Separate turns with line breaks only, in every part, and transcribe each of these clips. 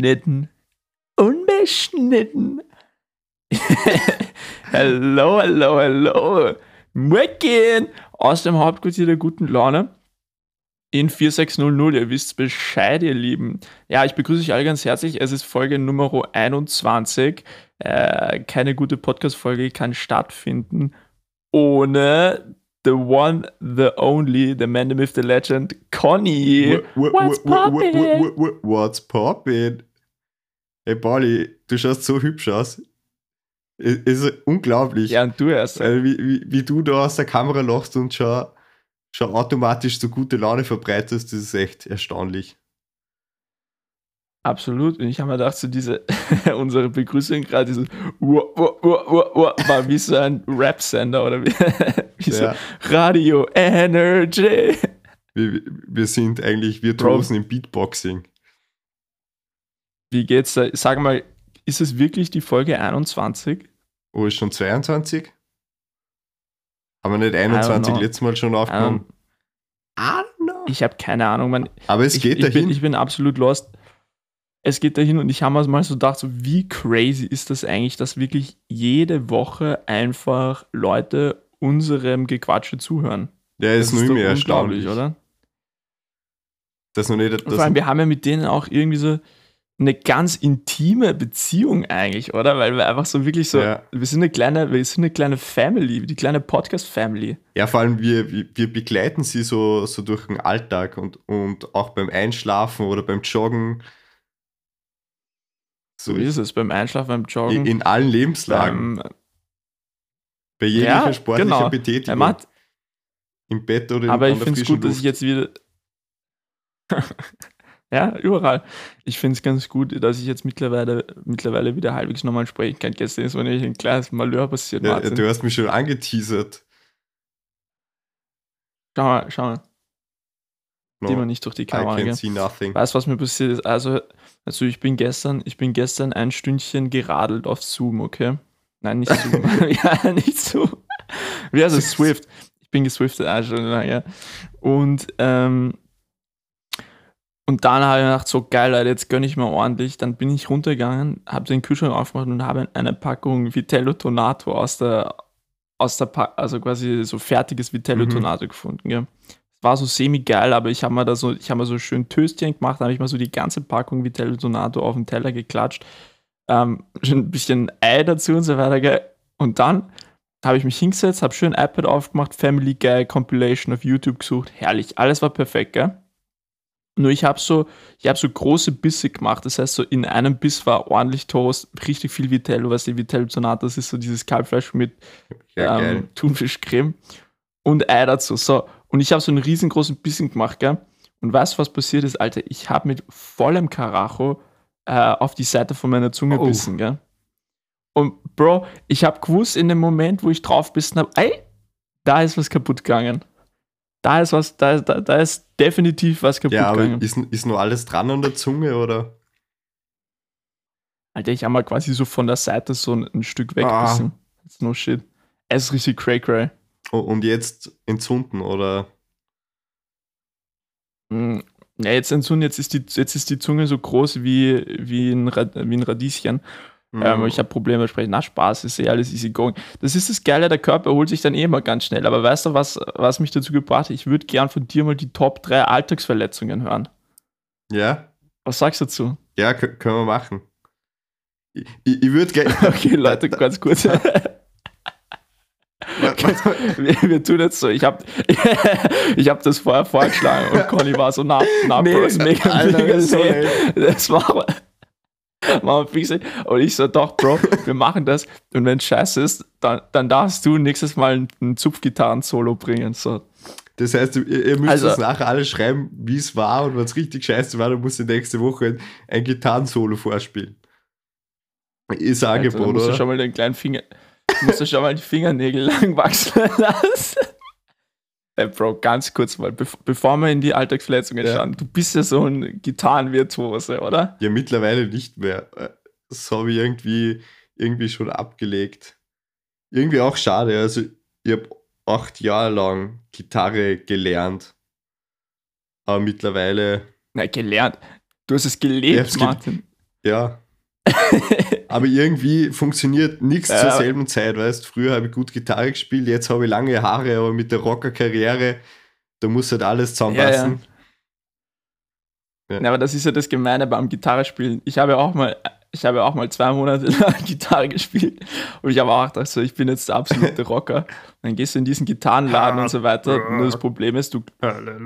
Ungeschnitten. Unbeschnitten. hallo, hallo, hallo. Morgen. Aus dem Hauptquartier der guten Laune. In 4600. Ihr wisst Bescheid, ihr Lieben. Ja, ich begrüße euch alle ganz herzlich. Es ist Folge Nummer 21. Äh, keine gute Podcast-Folge kann stattfinden ohne the one, the only, the man, the myth, the legend, Conny.
What's poppin'? What's poppin'? Hey, Pauli, du schaust so hübsch aus. Es ist unglaublich.
Ja, und du erst.
Äh, wie, wie, wie, du da aus der Kamera lachst und schon, schon automatisch so gute Laune verbreitest, das ist echt erstaunlich.
Absolut. Und ich habe mir gedacht, so diese, unsere Begrüßung gerade, dieses war wie so ein Rap-Sender oder wie, wie ja. so Radio Energy.
Wir, wir sind eigentlich Virtuosen im Beatboxing.
Wie geht's da? Sag mal, ist es wirklich die Folge 21?
Oh, ist schon 22? Haben wir nicht 21 letztes Mal schon aufgenommen?
Ich habe keine Ahnung. Man,
Aber es
ich,
geht
ich
dahin.
Bin, ich bin absolut lost es geht dahin und ich habe mir mal so gedacht, so wie crazy ist das eigentlich, dass wirklich jede Woche einfach Leute unserem Gequatsche zuhören.
Ja, ist nur mehr erstaunlich,
oder?
Das noch nicht. Das
vor allem, wir haben ja mit denen auch irgendwie so eine ganz intime Beziehung eigentlich, oder? Weil wir einfach so wirklich so, ja. wir sind eine kleine, wir sind eine kleine Family, die kleine Podcast-Family.
Ja, vor allem wir, wir begleiten sie so, so durch den Alltag und, und auch beim Einschlafen oder beim Joggen
so ist es beim Einschlafen, beim Joggen.
In allen Lebenslagen. Beim, Bei jeglicher ja, sportlicher genau. Betätigung. Hat, Im Bett oder
Aber ich finde es gut, Luft. dass ich jetzt wieder. ja, überall. Ich finde es ganz gut, dass ich jetzt mittlerweile, mittlerweile wieder halbwegs normal sprechen kann. Gestern ist mir nämlich ein kleines Malheur passiert.
Ja, du hast mich schon angeteasert.
Schau mal, schau mal. No, die man nicht durch die Kamera I can see nothing. Weißt du, was mir passiert ist? Also, also ich bin gestern, ich bin gestern ein Stündchen geradelt auf Zoom, okay? Nein, nicht Zoom. ja, nicht Zoom. Wie heißt es? Swift. Ich bin geswiftet, schon lange. Und, ähm, und dann habe ich gedacht, so geil, Leute, jetzt gönne ich mir ordentlich. Dann bin ich runtergegangen, habe den Kühlschrank aufgemacht und habe eine Packung Vitello Tonato aus der, aus der, pa also quasi so fertiges Vitello mhm. Tonato gefunden, gell? war so semi-geil, aber ich habe mir da so, ich habe mir so schön Töstchen gemacht, habe ich mal so die ganze Packung Vitello Donato auf den Teller geklatscht, ähm, ein bisschen Ei dazu und so weiter, gell. Und dann habe ich mich hingesetzt, habe schön iPad aufgemacht, Family Guy Compilation auf YouTube gesucht, herrlich, alles war perfekt, gell. Nur ich habe so, ich habe so große Bisse gemacht, das heißt so in einem Biss war ordentlich Toast, richtig viel Vitello, was die Vitello Donato, das ist so dieses Kalbfleisch mit ja, ähm, Thunfischcreme und Ei dazu, so. Und ich habe so einen riesengroßen Bissen gemacht, gell? Und weißt du, was passiert ist, Alter? Ich habe mit vollem Karacho äh, auf die Seite von meiner Zunge oh. bissen, gell? Und Bro, ich habe gewusst in dem Moment, wo ich drauf bissen habe, ey, da ist was kaputt gegangen. Da ist was, da, da, da ist definitiv was kaputt ja, aber gegangen.
Ist, ist nur alles dran an der Zunge, oder?
Alter, ich habe mal quasi so von der Seite so ein, ein Stück wegbissen. Ah. That's no shit. Es ist richtig cray cray.
Und jetzt entzünden, oder?
Hm, ja, jetzt entzünden, jetzt ist die, jetzt ist die Zunge so groß wie, wie, ein, wie ein Radieschen. Mhm. Ähm, ich habe Probleme sprechen. Na, Spaß, ist eh alles easy going. Das ist das Geile, der Körper erholt sich dann eh immer ganz schnell. Aber weißt du, was, was mich dazu gebracht hat? Ich würde gern von dir mal die Top 3 Alltagsverletzungen hören.
Ja.
Was sagst du dazu?
Ja, können wir machen. Ich, ich, ich würde gerne.
okay, Leute, ganz kurz. wir, wir, tun jetzt so, ich habe ich hab das vorher vorgeschlagen und Conny war so, na, na, nee, Bro, ist mega, Alter, mega so, Das war machen wir Und ich so, doch, Bro, wir machen das. Und wenn es scheiße ist, dann, dann darfst du nächstes Mal ein Zupfgitarren-Solo bringen. So.
Das heißt, ihr, ihr müsst also, das nachher alles schreiben, wie es war und wenn es richtig scheiße war, dann musst du nächste Woche ein, Gitarren-Solo vorspielen. Ist Angebot, oder?
musst du schon mal den kleinen Finger, musst du schon mal die Fingernägel lang wachsen lassen. Hey Bro, ganz kurz mal, bevor wir in die Alltagsverletzungen ja. schauen, du bist ja so ein Gitarrenvirtuose, oder?
Ja, mittlerweile nicht mehr. Das habe ich irgendwie, irgendwie schon abgelegt. Irgendwie auch schade. Also, ich habe acht Jahre lang Gitarre gelernt. Aber mittlerweile.
Na, gelernt. Du hast es gelebt, Martin.
Ge ja. Aber irgendwie funktioniert nichts ja. zur selben Zeit, weißt Früher habe ich gut Gitarre gespielt, jetzt habe ich lange Haare, aber mit der Rocker-Karriere, da muss halt alles zusammenpassen.
Ja, ja. ja, aber das ist ja das Gemeine beim Gitarrespielen. Ich habe ja auch mal ich habe auch mal zwei Monate lang Gitarre gespielt und ich habe auch gedacht, so, ich bin jetzt der absolute Rocker. Und dann gehst du in diesen Gitarrenladen und so weiter. Nur das Problem ist, du,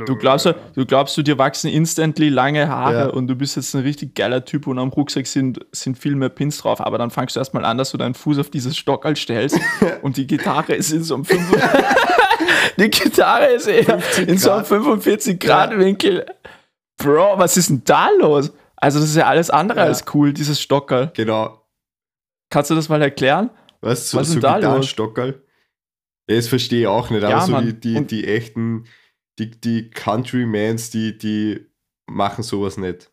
du, glaubst, du glaubst, du dir wachsen instantly lange Haare ja. und du bist jetzt ein richtig geiler Typ und am Rucksack sind, sind viel mehr Pins drauf. Aber dann fangst du erstmal an, dass du deinen Fuß auf dieses Stockerl stellst und die Gitarre ist in so einem 5 Die Gitarre ist eher in so einem 45 Grad Winkel. Bro, was ist denn da los? Also, das ist ja alles andere ja. als cool, dieses Stockerl.
Genau.
Kannst du das mal erklären?
Was, so, Was ist so da los? Stockerl? Ja, das verstehe ich auch nicht, aber ja, so die, die, die echten, die, die Countrymans, die, die machen sowas nicht.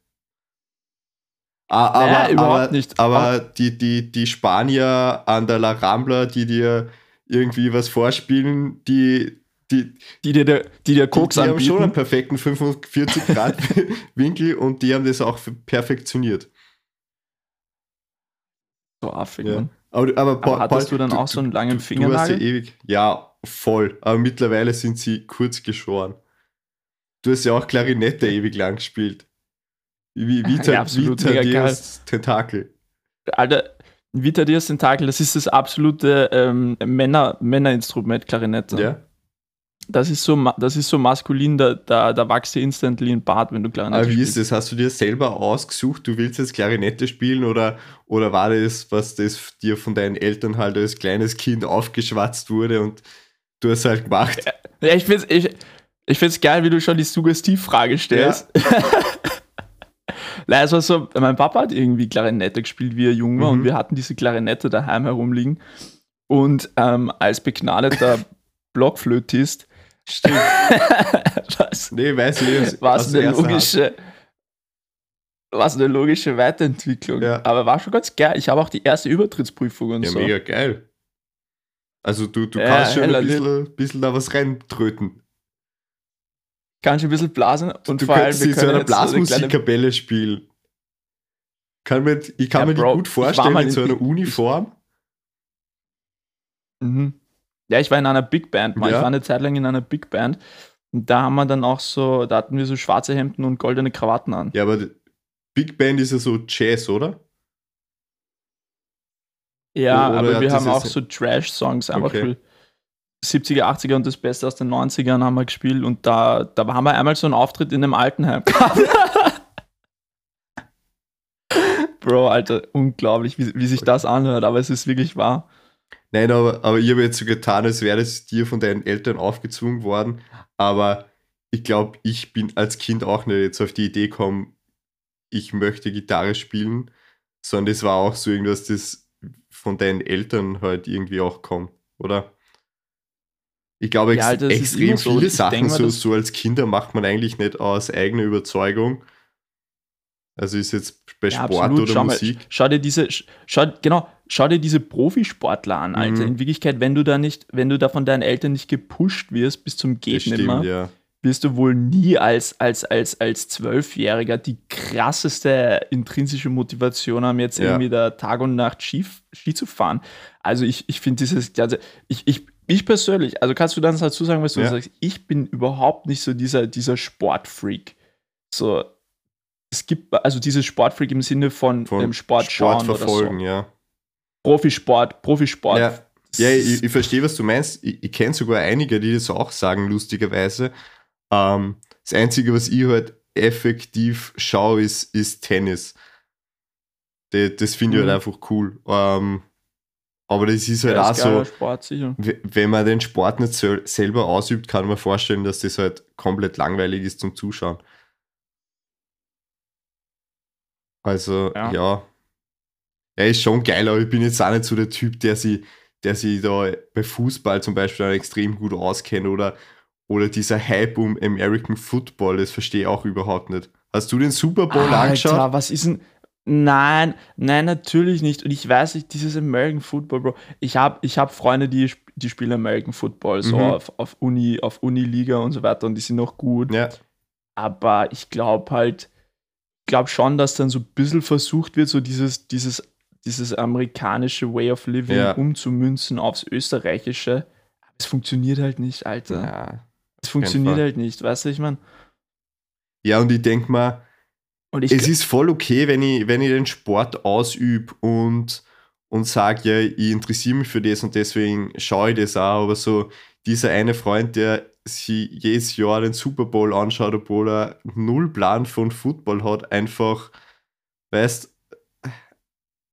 Ah, aber, naja, überhaupt aber, nicht. Aber, aber die, die, die Spanier an der La Rambla, die dir irgendwie was vorspielen, die, die,
die dir, der, die dir Koks
die, die haben schon einen perfekten 45 Grad Winkel und die haben das auch perfektioniert.
So affig, ja.
Aber, aber,
aber hattest Paul, du dann du, auch so einen langen Fingernagel?
Du hast ja ewig, ja, voll. Aber mittlerweile sind sie kurz geschoren. Du hast ja auch Klarinette ewig lang gespielt. Wie Vita, ja, absolut Vita Dias Tentakel.
Alter, Vita Dias Tentakel, das ist das absolute ähm, Männer, Männerinstrument, Klarinette.
Ja.
Das ist so, das ist so maskulin, da, da, da wächst dir instantly ein Bart, wenn du
Klarinette Aber wie spielst. ist das? Hast du dir selber ausgesucht, du willst jetzt Klarinette spielen oder, oder war das, was das dir von deinen Eltern halt als kleines Kind aufgeschwatzt wurde und du hast halt gemacht?
Ja, ich find's, ich, ich find's geil, wie du schon die Suggestivfrage stellst. Ja. Nein, es war so, mein Papa hat irgendwie Klarinette gespielt, wie er jung war, mhm. und wir hatten diese Klarinette daheim herumliegen. Und ähm, als begnadeter Blockflötist
Stimmt. was? Nee, weiß ich
Was eine logische. Was eine logische Weiterentwicklung. Ja. Aber war schon ganz geil. Ich habe auch die erste Übertrittsprüfung und
ja,
so.
Ja, mega geil. Also du, du ja, kannst schon ein bisschen, bisschen da was reintröten.
Kannst ein bisschen blasen und
du vor allem wir so eine Blasmusikkapelle spielen. Kann mit, ich kann ja, mir Bro, die gut vorstellen in so einer Uniform.
Mhm. Ja, ich war in einer Big Band mal. Ja. Ich war eine Zeit lang in einer Big Band. Und da haben wir dann auch so, da hatten wir so schwarze Hemden und goldene Krawatten an.
Ja, aber Big Band ist ja so Jazz, oder?
Ja, oder aber wir haben auch so Trash-Songs einfach okay. 70er, 80er und das Beste aus den 90ern haben wir gespielt und da, da haben wir einmal so einen Auftritt in einem Altenheim Bro, Alter, unglaublich, wie, wie sich das anhört, aber es ist wirklich wahr.
Nein, aber, aber ich habe jetzt so getan, als wäre es dir von deinen Eltern aufgezwungen worden. Aber ich glaube, ich bin als Kind auch nicht jetzt auf die Idee gekommen, ich möchte Gitarre spielen, sondern es war auch so irgendwas, das von deinen Eltern halt irgendwie auch kommt, oder? Ich glaube, ja, ex extrem viele so. Sachen so, so als Kinder macht man eigentlich nicht aus eigener Überzeugung. Also ist jetzt bei ja, Sport absolut. oder
schau
Musik.
Mal, schau dir diese, schau, genau, schau dir diese Profisportler an, Alter. Mhm. In Wirklichkeit, wenn du da nicht, wenn du da von deinen Eltern nicht gepusht wirst bis zum Geht nimmer, ja. wirst du wohl nie als, als, als, als Zwölfjähriger die krasseste intrinsische Motivation haben, jetzt ja. irgendwie da Tag und Nacht Ski, Ski zu fahren. Also ich, ich finde dieses, also ich, ich, ich persönlich, also kannst du dann dazu sagen, was du ja. sagst, ich bin überhaupt nicht so dieser, dieser Sportfreak. So, es gibt also dieses Sportfreak im Sinne von, von dem Sport, Sport
verfolgen, so. ja.
Profisport, Profisport.
Ja, ja ich, ich, verstehe, was du meinst. Ich, ich kenne sogar einige, die das auch sagen, lustigerweise. Ähm, das Einzige, was ich halt effektiv schaue, ist, ist Tennis. Das, das finde ich halt mhm. halt einfach cool. Ähm, aber das ist halt ja, auch so,
Sport,
wenn man den Sport nicht selber ausübt, kann man vorstellen, dass das halt komplett langweilig ist zum Zuschauen. Also, ja. ja er ist schon geil, aber ich bin jetzt auch nicht so der Typ, der sich, der sich da bei Fußball zum Beispiel extrem gut auskennt oder, oder dieser Hype um American Football, das verstehe ich auch überhaupt nicht. Hast du den Super Bowl Alter, angeschaut?
was ist denn. Nein, nein, natürlich nicht. Und ich weiß nicht, dieses American Football, Bro. Ich habe ich hab Freunde, die, die spielen American Football, so mhm. auf, auf Uni, auf Uniliga und so weiter und die sind noch gut.
Ja.
Aber ich glaube halt, glaube schon, dass dann so ein bisschen versucht wird, so dieses, dieses, dieses amerikanische Way of Living ja. umzumünzen aufs österreichische. Es funktioniert halt nicht, Alter. Ja, es funktioniert halt nicht, weißt du, ich meine.
Ja, und ich denke mal, es ist voll okay, wenn ich, wenn ich den Sport ausübe und, und sage, ja, ich interessiere mich für das und deswegen schaue ich das auch, aber so dieser eine Freund, der sich jedes Jahr den Super Bowl anschaut, obwohl er null Plan von Football hat, einfach, weißt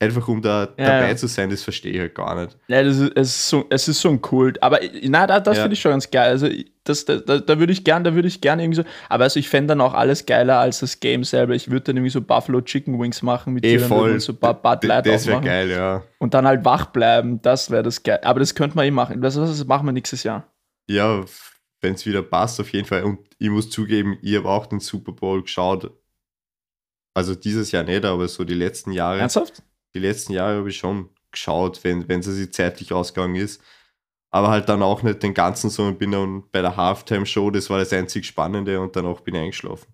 einfach um da ja, dabei ja. zu sein, das verstehe ich halt gar nicht.
Ja, das ist, es, ist so, es ist so ein Kult. Aber na, da, das ja. finde ich schon ganz geil. Also das, da, da, da würde ich gern, da würde ich gern irgendwie so. Aber also ich fände dann auch alles geiler als das Game selber. Ich würde dann irgendwie so Buffalo Chicken Wings machen mit
eh, voll.
so Bud Light
Das wäre geil, ja.
Und dann halt wach bleiben. Das wäre das geil. Aber das könnte man eh machen. Das, das machen wir nächstes Jahr.
Ja, wenn es wieder passt, auf jeden Fall. Und ich muss zugeben, ich habe auch den Super Bowl geschaut. Also dieses Jahr nicht, aber so die letzten Jahre.
Ernsthaft?
die letzten Jahre habe ich schon geschaut, wenn, wenn sie zeitlich ausgegangen ist. Aber halt dann auch nicht den ganzen, sondern bin dann bei der Halftime-Show, das war das einzig Spannende und danach bin ich eingeschlafen.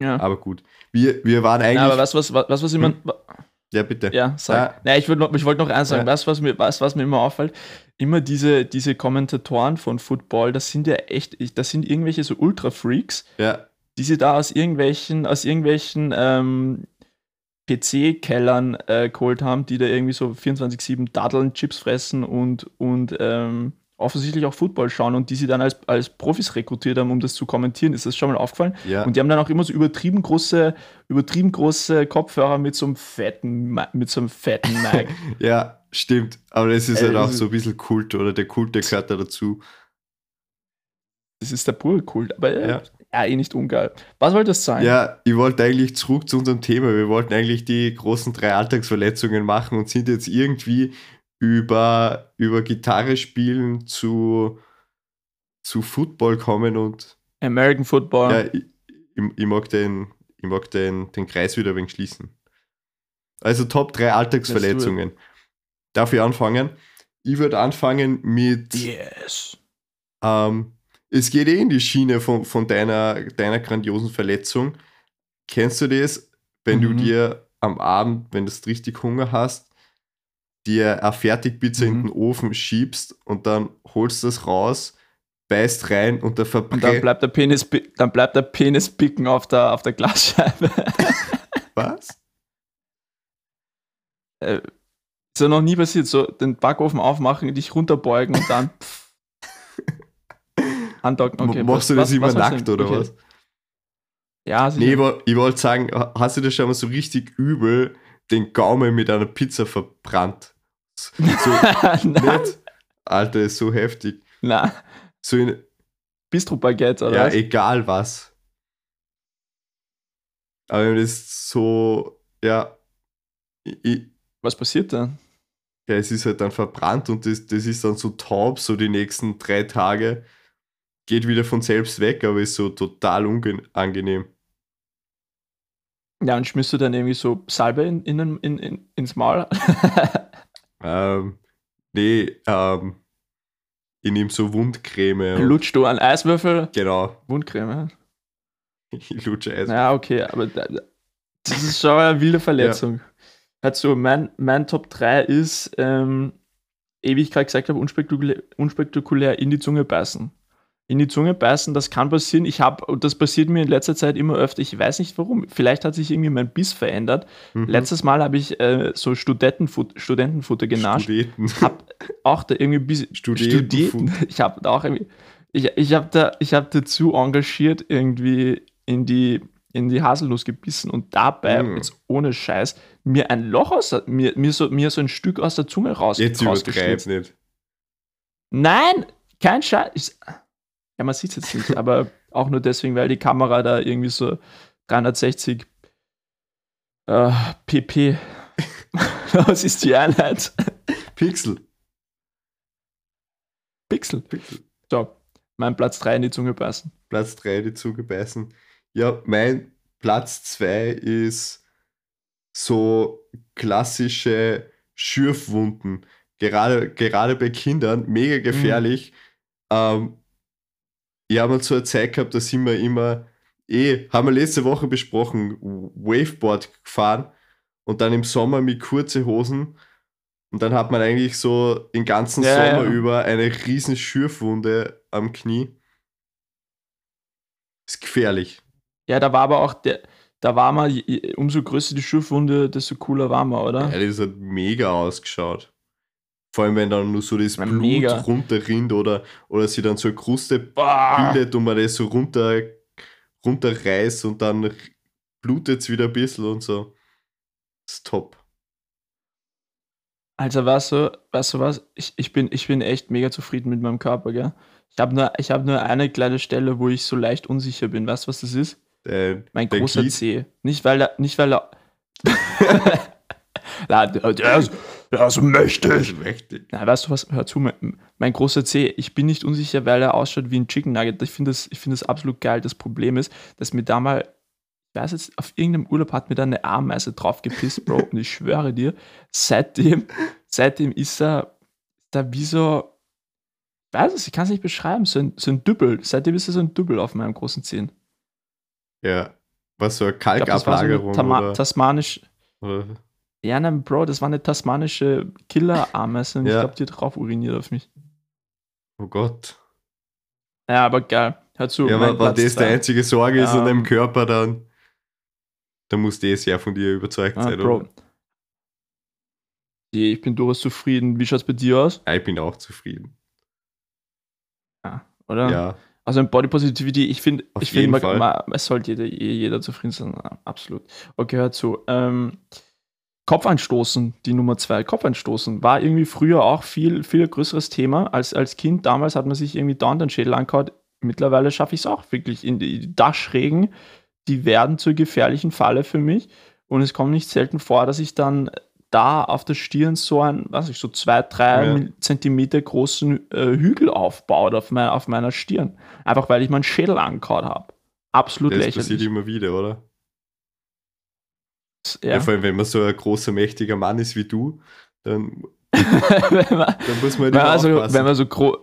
Ja. Aber gut. Wir, wir waren eigentlich. Ja,
aber was, was, was, was ich hm?
Ja, bitte.
Ja, sag. Ja. Nein, ich, ich wollte noch eins sagen, ja. was, was, mir, was, was mir immer auffällt, immer diese, diese Kommentatoren von Football, das sind ja echt, das sind irgendwelche so Ultra-Freaks,
ja.
die sie da aus irgendwelchen, aus irgendwelchen ähm, PC-Kellern äh, geholt haben, die da irgendwie so 24-7 Daddeln, Chips fressen und, und ähm, offensichtlich auch Football schauen und die sie dann als, als Profis rekrutiert haben, um das zu kommentieren. Ist das schon mal aufgefallen?
Ja.
Und die haben dann auch immer so übertrieben große, übertrieben große Kopfhörer mit so einem fetten, mit so einem fetten Mic.
ja, stimmt. Aber das ist äh, halt auch so ein bisschen Kult oder der Kult, der gehört da dazu.
Das ist der pure Kult. Aber äh, ja ja, eh nicht ungeil. Was wollte das sein?
Ja, ich wollte eigentlich zurück zu unserem Thema. Wir wollten eigentlich die großen drei Alltagsverletzungen machen und sind jetzt irgendwie über, über Gitarre spielen zu, zu Football kommen und.
American Football.
Ja, ich, ich, ich mag, den, ich mag den, den Kreis wieder ein wenig schließen. Also Top 3 Alltagsverletzungen. Darf ich anfangen? Ich würde anfangen mit.
Yes.
Ähm, es geht eh in die Schiene von, von deiner, deiner grandiosen Verletzung. Kennst du das, wenn mhm. du dir am Abend, wenn du richtig Hunger hast, dir eine Fertigpizza mhm. in den Ofen schiebst und dann holst du das raus, beißt rein und,
und dann bleibt der Penis, dann bleibt der Penis picken auf der, auf der Glasscheibe.
Was?
Äh, ist ja noch nie passiert, so den Backofen aufmachen, dich runterbeugen und dann.
Andocken, okay. Machst du das was, immer was nackt oder okay. was?
Ja,
sicher. Nee, ich wollte sagen, hast du das schon mal so richtig übel den Gaumen mit einer Pizza verbrannt? So, nicht? Alter, ist so heftig.
Na.
So in,
Bistro-Baguette, oder?
Ja, was? egal was. Aber das ist so, ja.
Ich, was passiert dann?
Ja, es ist halt dann verbrannt und das, das ist dann so taub, so die nächsten drei Tage geht wieder von selbst weg, aber ist so total unangenehm.
Ja, und schmiss du dann irgendwie so Salbe in, in, in, in ins Maul?
ähm, nee, ähm, ich nehme so Wundcreme.
Lutschst du einen Eiswürfel?
Genau.
Wundcreme.
Ich lutsche Eiswürfel.
Ja, okay, aber das ist schon eine wilde Verletzung. Ja. Also mein, mein Top 3 ist, ähm, wie ich gerade gesagt habe, unspektakulär, unspektakulär in die Zunge beißen in die Zunge beißen, das kann passieren. Ich habe, und das passiert mir in letzter Zeit immer öfter, ich weiß nicht warum, vielleicht hat sich irgendwie mein Biss verändert. Mhm. Letztes Mal habe ich äh, so Studentenfutter, Studentenfutter genascht. Studenten. Hab auch da irgendwie bis Studenten. Ich habe da auch irgendwie, ich, ich habe da, ich habe dazu engagiert irgendwie in die, in die Haselnuss gebissen und dabei, mhm. jetzt ohne Scheiß, mir ein Loch aus, mir, mir, so, mir so ein Stück aus der Zunge raus.
Jetzt übertreib nicht.
Nein, kein Scheiß. Ja, man sieht es jetzt nicht, aber auch nur deswegen, weil die Kamera da irgendwie so 360 äh, pp. Was ist die Einheit?
Pixel.
Pixel. Pixel. So, mein Platz 3 in die Zunge beißen.
Platz 3 in die Zunge beißen. Ja, mein Platz 2 ist so klassische Schürfwunden. Gerade, gerade bei Kindern mega gefährlich. Mhm. Ähm, ich habe mal so eine Zeit gehabt, da sind wir immer eh, haben wir letzte Woche besprochen, Waveboard gefahren und dann im Sommer mit kurze Hosen. Und dann hat man eigentlich so den ganzen ja, Sommer ja. über eine riesen Schürfwunde am Knie. Ist gefährlich.
Ja, da war aber auch der, da war man, umso größer die Schürfwunde, desto cooler war man, oder?
Ja, das hat mega ausgeschaut. Vor allem, wenn dann nur so das Blut mega. runterrinnt oder, oder sie dann so eine Kruste Boah. bildet und man das so runter, runterreißt und dann blutet es wieder ein bisschen und so. Das ist top.
Also, weißt du, weißt du was? Ich, ich, bin, ich bin echt mega zufrieden mit meinem Körper, gell? Ich habe nur, hab nur eine kleine Stelle, wo ich so leicht unsicher bin. Weißt du, was das ist?
Der,
mein großer C. Nicht, weil er. Nicht, weil er. Der, ist, der ist mächtig. mächtig. Na, weißt du was? Hör zu, mein, mein, großer C. Ich bin nicht unsicher, weil er ausschaut wie ein Chicken Nugget. Ich finde das, find das absolut geil. Das Problem ist, dass mir da mal ich weiß jetzt, auf irgendeinem Urlaub hat mir da eine Ameise drauf gepisst, Bro. und ich schwöre dir, seitdem, seitdem ist er da wie so, ich weiß es, ich kann es nicht beschreiben, so ein, so ein Dübbel. Seitdem ist er so ein Dübbel auf meinem großen Zehen.
Ja. Was so eine Kalkablagerung so
eine tasmanisch. Oder? Ja, nein, Bro, das war eine tasmanische Killer-Ameise und ja. ich glaube, die hat drauf uriniert auf mich.
Oh Gott.
Ja, aber geil. Hör zu.
Ja, aber wenn das die einzige Sorge ist um, an deinem Körper, dann, dann muss das ja von dir überzeugt ah, sein, Bro. oder?
Ich bin durchaus zufrieden. Wie schaut es bei dir aus?
Ja, ich bin auch zufrieden.
Ja, oder?
Ja.
Also ein Body Positivity, ich finde, ich finde, man, man, es sollte jeder, jeder zufrieden sein. Absolut. Okay, hör zu. Ähm, Kopfeinstoßen, die Nummer zwei, Kopfeinstoßen, war irgendwie früher auch viel, viel größeres Thema. Als, als Kind damals hat man sich irgendwie dauernd den Schädel angehauen. Mittlerweile schaffe ich es auch wirklich. In die Dachschrägen, die werden zur gefährlichen Falle für mich. Und es kommt nicht selten vor, dass ich dann da auf der Stirn so ein, was ich, so zwei, drei ja. Zentimeter großen äh, Hügel aufbaut auf, mein, auf meiner Stirn. Einfach weil ich meinen Schädel angehauen habe. Absolut das lächerlich. Das
passiert immer wieder, oder? Ja. ja. vor allem, wenn man so ein großer, mächtiger Mann ist wie du, dann, dann muss man
nicht also, Wenn man so groß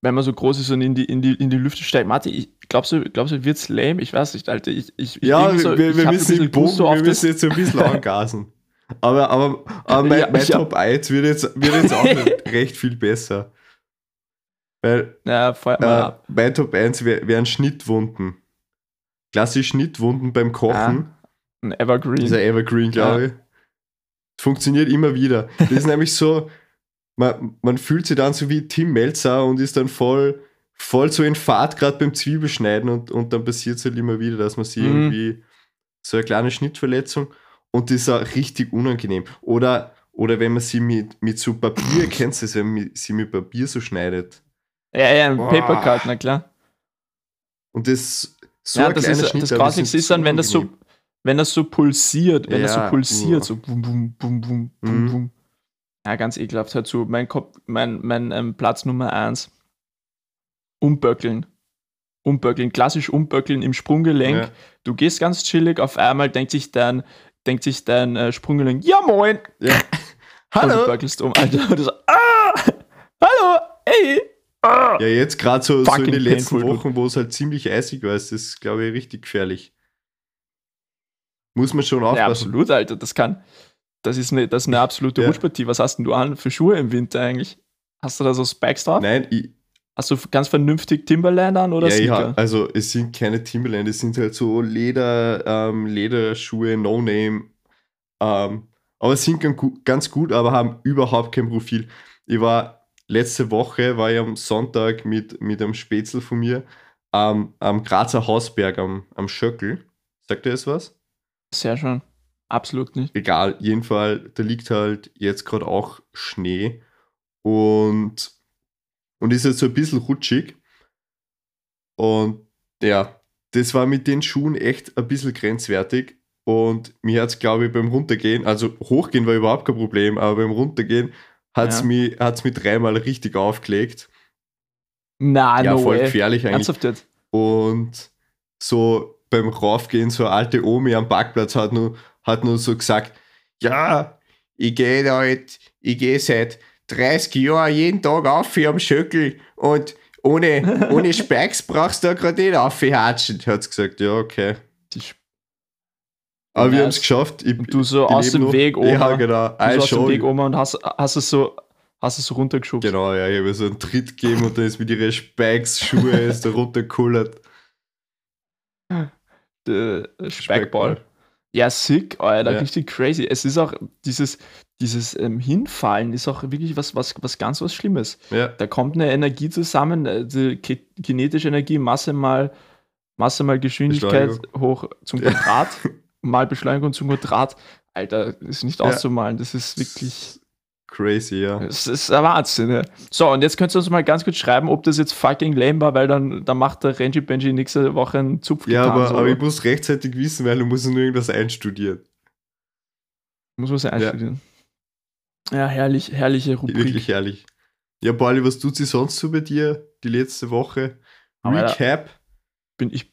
wenn man so groß ist und in die, in die, in die Lüfte steigt. Martin, ich, glaubst du, glaubst du, wird's lame? Ich weiß nicht, Alter. Ich, ich,
ja,
so,
wir, wir müssen, Bogen, so wir müssen jetzt ein bisschen angasen. Aber, aber, aber mein, ja, mein Top 1 wird jetzt, wird jetzt auch recht viel besser. Weil
ja,
äh, mein Top 1 wären Schnittwunden. Klassisch Schnittwunden beim Kochen. Ja,
ein Evergreen.
Ein Evergreen, glaube ich. Funktioniert immer wieder. Das ist nämlich so, man, man fühlt sich dann so wie Tim Melzer und ist dann voll, voll so in Fahrt gerade beim Zwiebelschneiden und, und dann passiert es halt immer wieder, dass man sich mhm. irgendwie so eine kleine Schnittverletzung und das ist auch richtig unangenehm. Oder, oder wenn man sie mit, mit so Papier, kennst du das, wenn man sie mit Papier so schneidet?
Ja, ja, ein Papercut, na klar.
Und das
so ja, das ist, das Grasigste ist dann, wenn das so, wenn das so pulsiert, wenn ja, das so pulsiert, uh. so bum, bum, bum, bum, bum, mhm. bum. Ja, ganz ekelhaft. Hör zu, mein, Kopf, mein, mein ähm, Platz Nummer eins. Umböckeln. Umböckeln, klassisch umböckeln im Sprunggelenk. Ja. Du gehst ganz chillig, auf einmal denkt sich dein, denkt sich dein äh, Sprunggelenk, ja moin! Ja. Hallo! Und du böckelst um, Alter. Und du so, ah! Hallo! Ey!
Ah! Ja, jetzt gerade so, so in den letzten Wochen, wo es halt ziemlich eisig war, ist das, glaube ich, richtig gefährlich. Muss man schon aufpassen. Ja,
absolut, Alter. Das kann, das ist eine, das ist eine absolute ja. Rutschpartie. Was hast denn du an für Schuhe im Winter eigentlich? Hast du da so Spikes drauf?
Nein, ich,
Hast du ganz vernünftig Timberland an oder
ja, Sneaker? Ja, also es sind keine Timberland, es sind halt so Leder, ähm, Lederschuhe, No-Name. Ähm, aber es sind ganz gut, aber haben überhaupt kein Profil. Ich war letzte Woche, war ich am Sonntag mit, mit einem Spätzl von mir ähm, am Grazer Hausberg am, am Schöckel. Sagt ihr das was?
Sehr schön. Absolut nicht.
Egal, jedenfalls, da liegt halt jetzt gerade auch Schnee und, und ist jetzt so ein bisschen rutschig. Und ja, das war mit den Schuhen echt ein bisschen grenzwertig. Und mir hat es, glaube ich, beim Runtergehen, also hochgehen war überhaupt kein Problem, aber beim Runtergehen hat es ja. mich, mich dreimal richtig aufgelegt.
Na,
ja,
no
voll way. gefährlich eigentlich. Und so beim Raufgehen, so eine alte Omi am Parkplatz hat nur, hat nur so gesagt, ja, ich gehe halt, ich gehe seit 30 Jahren jeden Tag auf für am Schöckel und ohne, ohne Spikes brauchst du ja gerade nicht aufhatschen. Hat sie gesagt, ja, okay. Aber wir haben es geschafft.
Ich, du so aus dem Weg oben. Ja, genau. Du so aus dem Weg oben und hast, hast es so hast es so runtergeschoben.
Genau, ja, ich habe so einen Tritt gegeben und dann ist mit ihren Spikes, Schuhe ist da runtergekullert.
Der Speckball. Ja, sick, Alter, ja. richtig crazy. Es ist auch dieses, dieses ähm, Hinfallen ist auch wirklich was, was, was ganz was Schlimmes. Ja. Da kommt eine Energie zusammen, äh, die kinetische Energie, Masse mal, Masse mal Geschwindigkeit hoch zum Quadrat, ja. mal Beschleunigung zum Quadrat. Alter, ist nicht auszumalen. Das ist wirklich
crazy, ja.
Das ist ein Wahnsinn, ja. So, und jetzt könntest du uns mal ganz kurz schreiben, ob das jetzt fucking lame war, weil dann, dann macht der Renji Benji nächste Woche einen Zupf.
Ja, aber, aber ich muss rechtzeitig wissen, weil du musst nur irgendwas einstudieren.
Muss man es einstudieren. Ja. ja, herrlich, herrliche Rubrik.
Wirklich herrlich. Ja, Pauli, was tut sie sonst so bei dir die letzte Woche? Recap?
Bin ich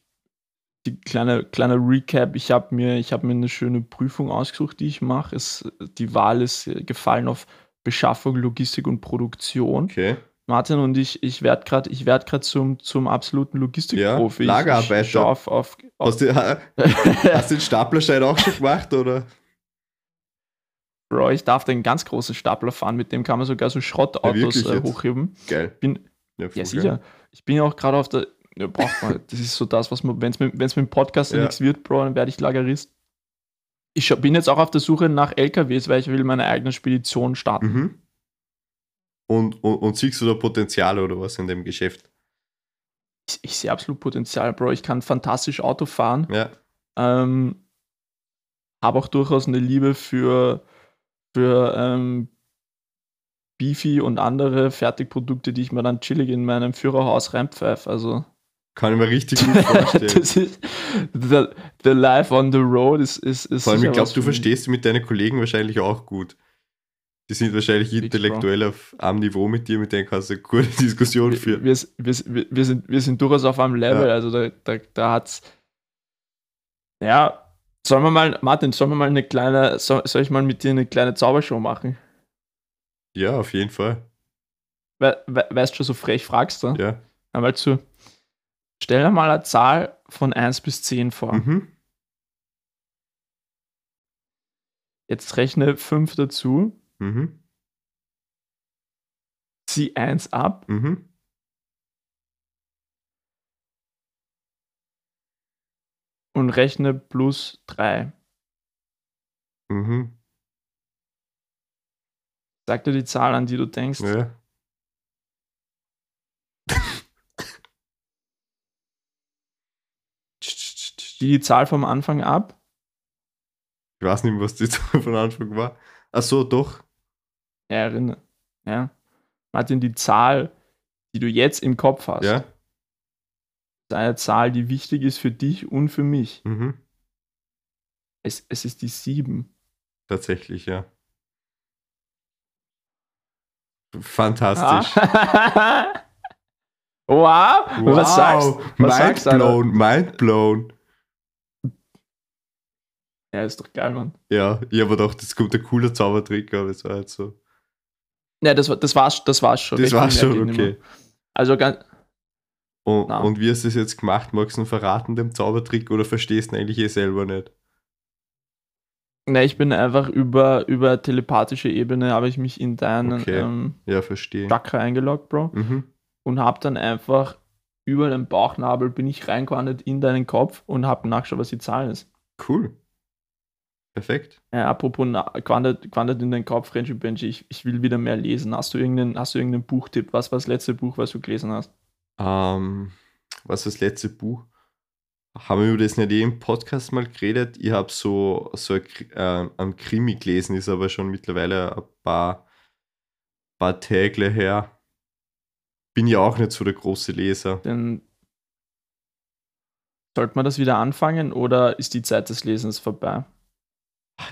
die kleine, kleine Recap. Ich habe mir, hab mir eine schöne Prüfung ausgesucht, die ich mache. Die Wahl ist gefallen auf Beschaffung, Logistik und Produktion.
Okay.
Martin und ich, ich werde gerade werd zum, zum absoluten Logistikprofi.
Ja, Lagerarbeiter. auf, auf, auf hast, du, hast du den Staplerschein auch schon gemacht, oder?
Bro, ich darf den ganz großen Stapler fahren, mit dem kann man sogar so Schrottautos ja, äh, hochheben.
Geil.
Bin, ja, ja sicher. Geil. Ich bin ja auch gerade auf der. Ja, braucht man. das ist so das, was man, wenn es mit, mit dem Podcast ja. nichts wird, Bro, dann werde ich Lagerist ich bin jetzt auch auf der Suche nach LKWs, weil ich will meine eigene Spedition starten. Mhm.
Und, und, und, siehst du da Potenzial oder was in dem Geschäft?
Ich, ich sehe absolut Potenzial, Bro. Ich kann fantastisch Auto fahren.
Ja.
Ähm, habe auch durchaus eine Liebe für, für ähm, Beefy und andere Fertigprodukte, die ich mir dann chillig in meinem Führerhaus reinpfeife. Also
kann ich mir richtig gut vorstellen. das ist,
the, the life on the road ist. ist, ist
Vor allem, ich glaube, du verstehst mit deinen Kollegen wahrscheinlich auch gut. Die sind wahrscheinlich intellektuell auf einem Niveau mit dir, mit denen kannst du eine gute Diskussion führen.
Wir, wir, wir, wir, sind, wir sind durchaus auf einem Level, ja. also da, da, da hat's. Ja, sollen wir mal, Martin, sollen wir mal eine kleine, soll, soll ich mal mit dir eine kleine Zaubershow machen?
Ja, auf jeden Fall.
We, we, weißt du schon, so frech fragst du?
Ja.
Einmal zu. Stell dir mal eine Zahl von 1 bis 10 vor. Mhm. Jetzt rechne 5 dazu. Mhm. Zieh 1 ab. Mhm. Und rechne plus 3. Mhm. Sag dir die Zahl, an die du denkst. Ja. Die, die Zahl vom Anfang ab?
Ich weiß nicht, was die Zahl vom Anfang war. Ach so, doch.
Ja, erinnere. Ja. Martin, die Zahl, die du jetzt im Kopf hast,
ja?
ist eine Zahl, die wichtig ist für dich und für mich. Mhm. Es, es ist die 7.
Tatsächlich, ja. Fantastisch.
wow. wow. Was sagst, was
mind blown, mind blown.
Ja, ist doch geil, Mann.
Ja, ich habe gedacht, das kommt ein cooler Zaubertrick, aber das war halt so.
Ja, das, war, das, war's, das war's schon.
Das war's schon, okay.
Also ganz.
Und, und, wie hast du das jetzt gemacht? Magst du ihn verraten, dem Zaubertrick, oder verstehst du ihn eigentlich eh selber nicht?
Ne, ich bin einfach über, über telepathische Ebene, habe ich mich in deinen
okay. ähm, ja.
Chakra eingeloggt, Bro. Mhm. Und habe dann einfach über den Bauchnabel bin ich reingewandert in deinen Kopf und habe nachgeschaut, was die Zahl ist.
Cool. Perfekt.
Ja, apropos quandert, quandert in den Kopf, Renji Benji, ich, ich will wieder mehr lesen. Hast du irgendeinen, hast du irgendeinen Buchtipp? Was war das letzte Buch, was du gelesen hast?
Ähm, was ist das letzte Buch? Haben wir über das nicht eh im Podcast mal geredet? Ich habe so, so ein, äh, ein Krimi gelesen, ist aber schon mittlerweile ein paar, paar Tage her. Bin ja auch nicht so der große Leser.
Dann sollte man das wieder anfangen oder ist die Zeit des Lesens vorbei?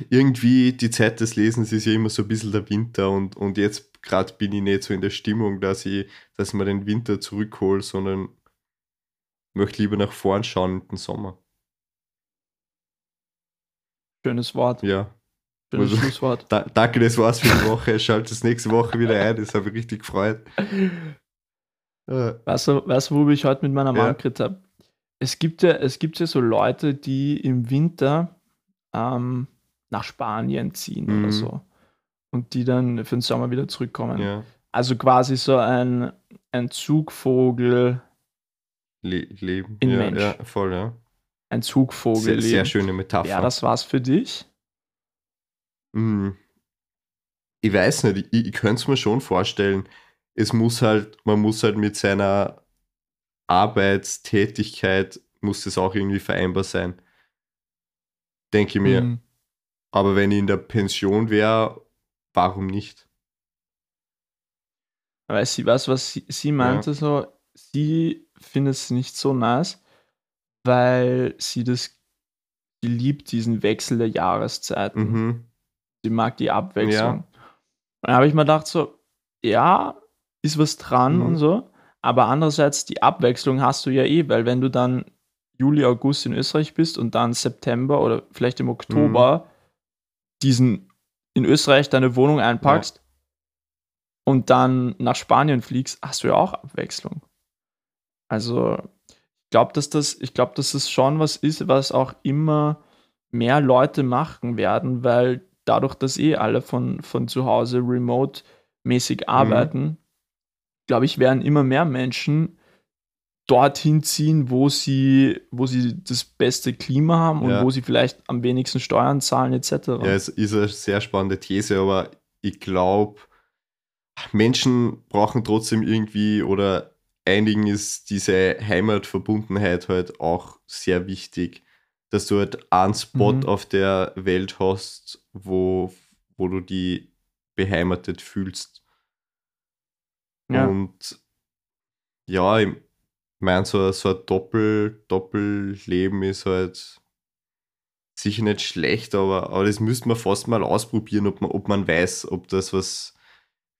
Irgendwie die Zeit des Lesens ist ja immer so ein bisschen der Winter und, und jetzt gerade bin ich nicht so in der Stimmung, dass ich, dass mir den Winter zurückhole, sondern möchte lieber nach vorn schauen in den Sommer.
Schönes Wort.
Ja.
Schönes also, Schlusswort.
Da, danke, das war's für die Woche. Schalt das nächste Woche wieder ein. Das habe ich richtig gefreut.
Ja. Weißt, du, weißt du, worüber ich heute mit meiner Mama ja. geredet habe? Es gibt, ja, es gibt ja so Leute, die im Winter ähm, nach Spanien ziehen mhm. oder so. Und die dann für den Sommer wieder zurückkommen. Ja. Also quasi so ein, ein Zugvogel.
Le Leben.
In ja, Mensch.
Ja, voll, ja.
Ein Zugvogel.
Sehr, sehr schöne Metapher.
Ja, das war's für dich?
Mhm. Ich weiß nicht, ich, ich könnte es mir schon vorstellen. Es muss halt, man muss halt mit seiner Arbeitstätigkeit, muss das auch irgendwie vereinbar sein. Denke ich mir. Mhm. Aber wenn ich in der Pension wäre, warum nicht?
Weil sie weiß, was sie, sie meinte, ja. so, sie findet es nicht so nice, weil sie das, sie liebt diesen Wechsel der Jahreszeiten. Mhm. Sie mag die Abwechslung. Ja. Dann habe ich mir gedacht, so, ja, ist was dran mhm. und so, aber andererseits die Abwechslung hast du ja eh, weil wenn du dann Juli, August in Österreich bist und dann September oder vielleicht im Oktober mhm. Diesen in Österreich deine Wohnung einpackst ja. und dann nach Spanien fliegst, hast du ja auch Abwechslung. Also ich glaube, dass das, ich glaube, dass das schon was ist, was auch immer mehr Leute machen werden, weil dadurch, dass eh alle von, von zu Hause remote-mäßig mhm. arbeiten, mhm. glaube ich, werden immer mehr Menschen dorthin ziehen, wo sie, wo sie das beste Klima haben und ja. wo sie vielleicht am wenigsten Steuern zahlen, etc.
Ja, es ist eine sehr spannende These, aber ich glaube, Menschen brauchen trotzdem irgendwie oder einigen ist diese Heimatverbundenheit halt auch sehr wichtig, dass du halt einen Spot mhm. auf der Welt hast, wo, wo du die beheimatet fühlst. Ja. Und ja, ich, meine, so, so ein Doppel, Doppelleben ist halt sicher nicht schlecht, aber, aber das müsste man fast mal ausprobieren, ob man, ob man weiß, ob das was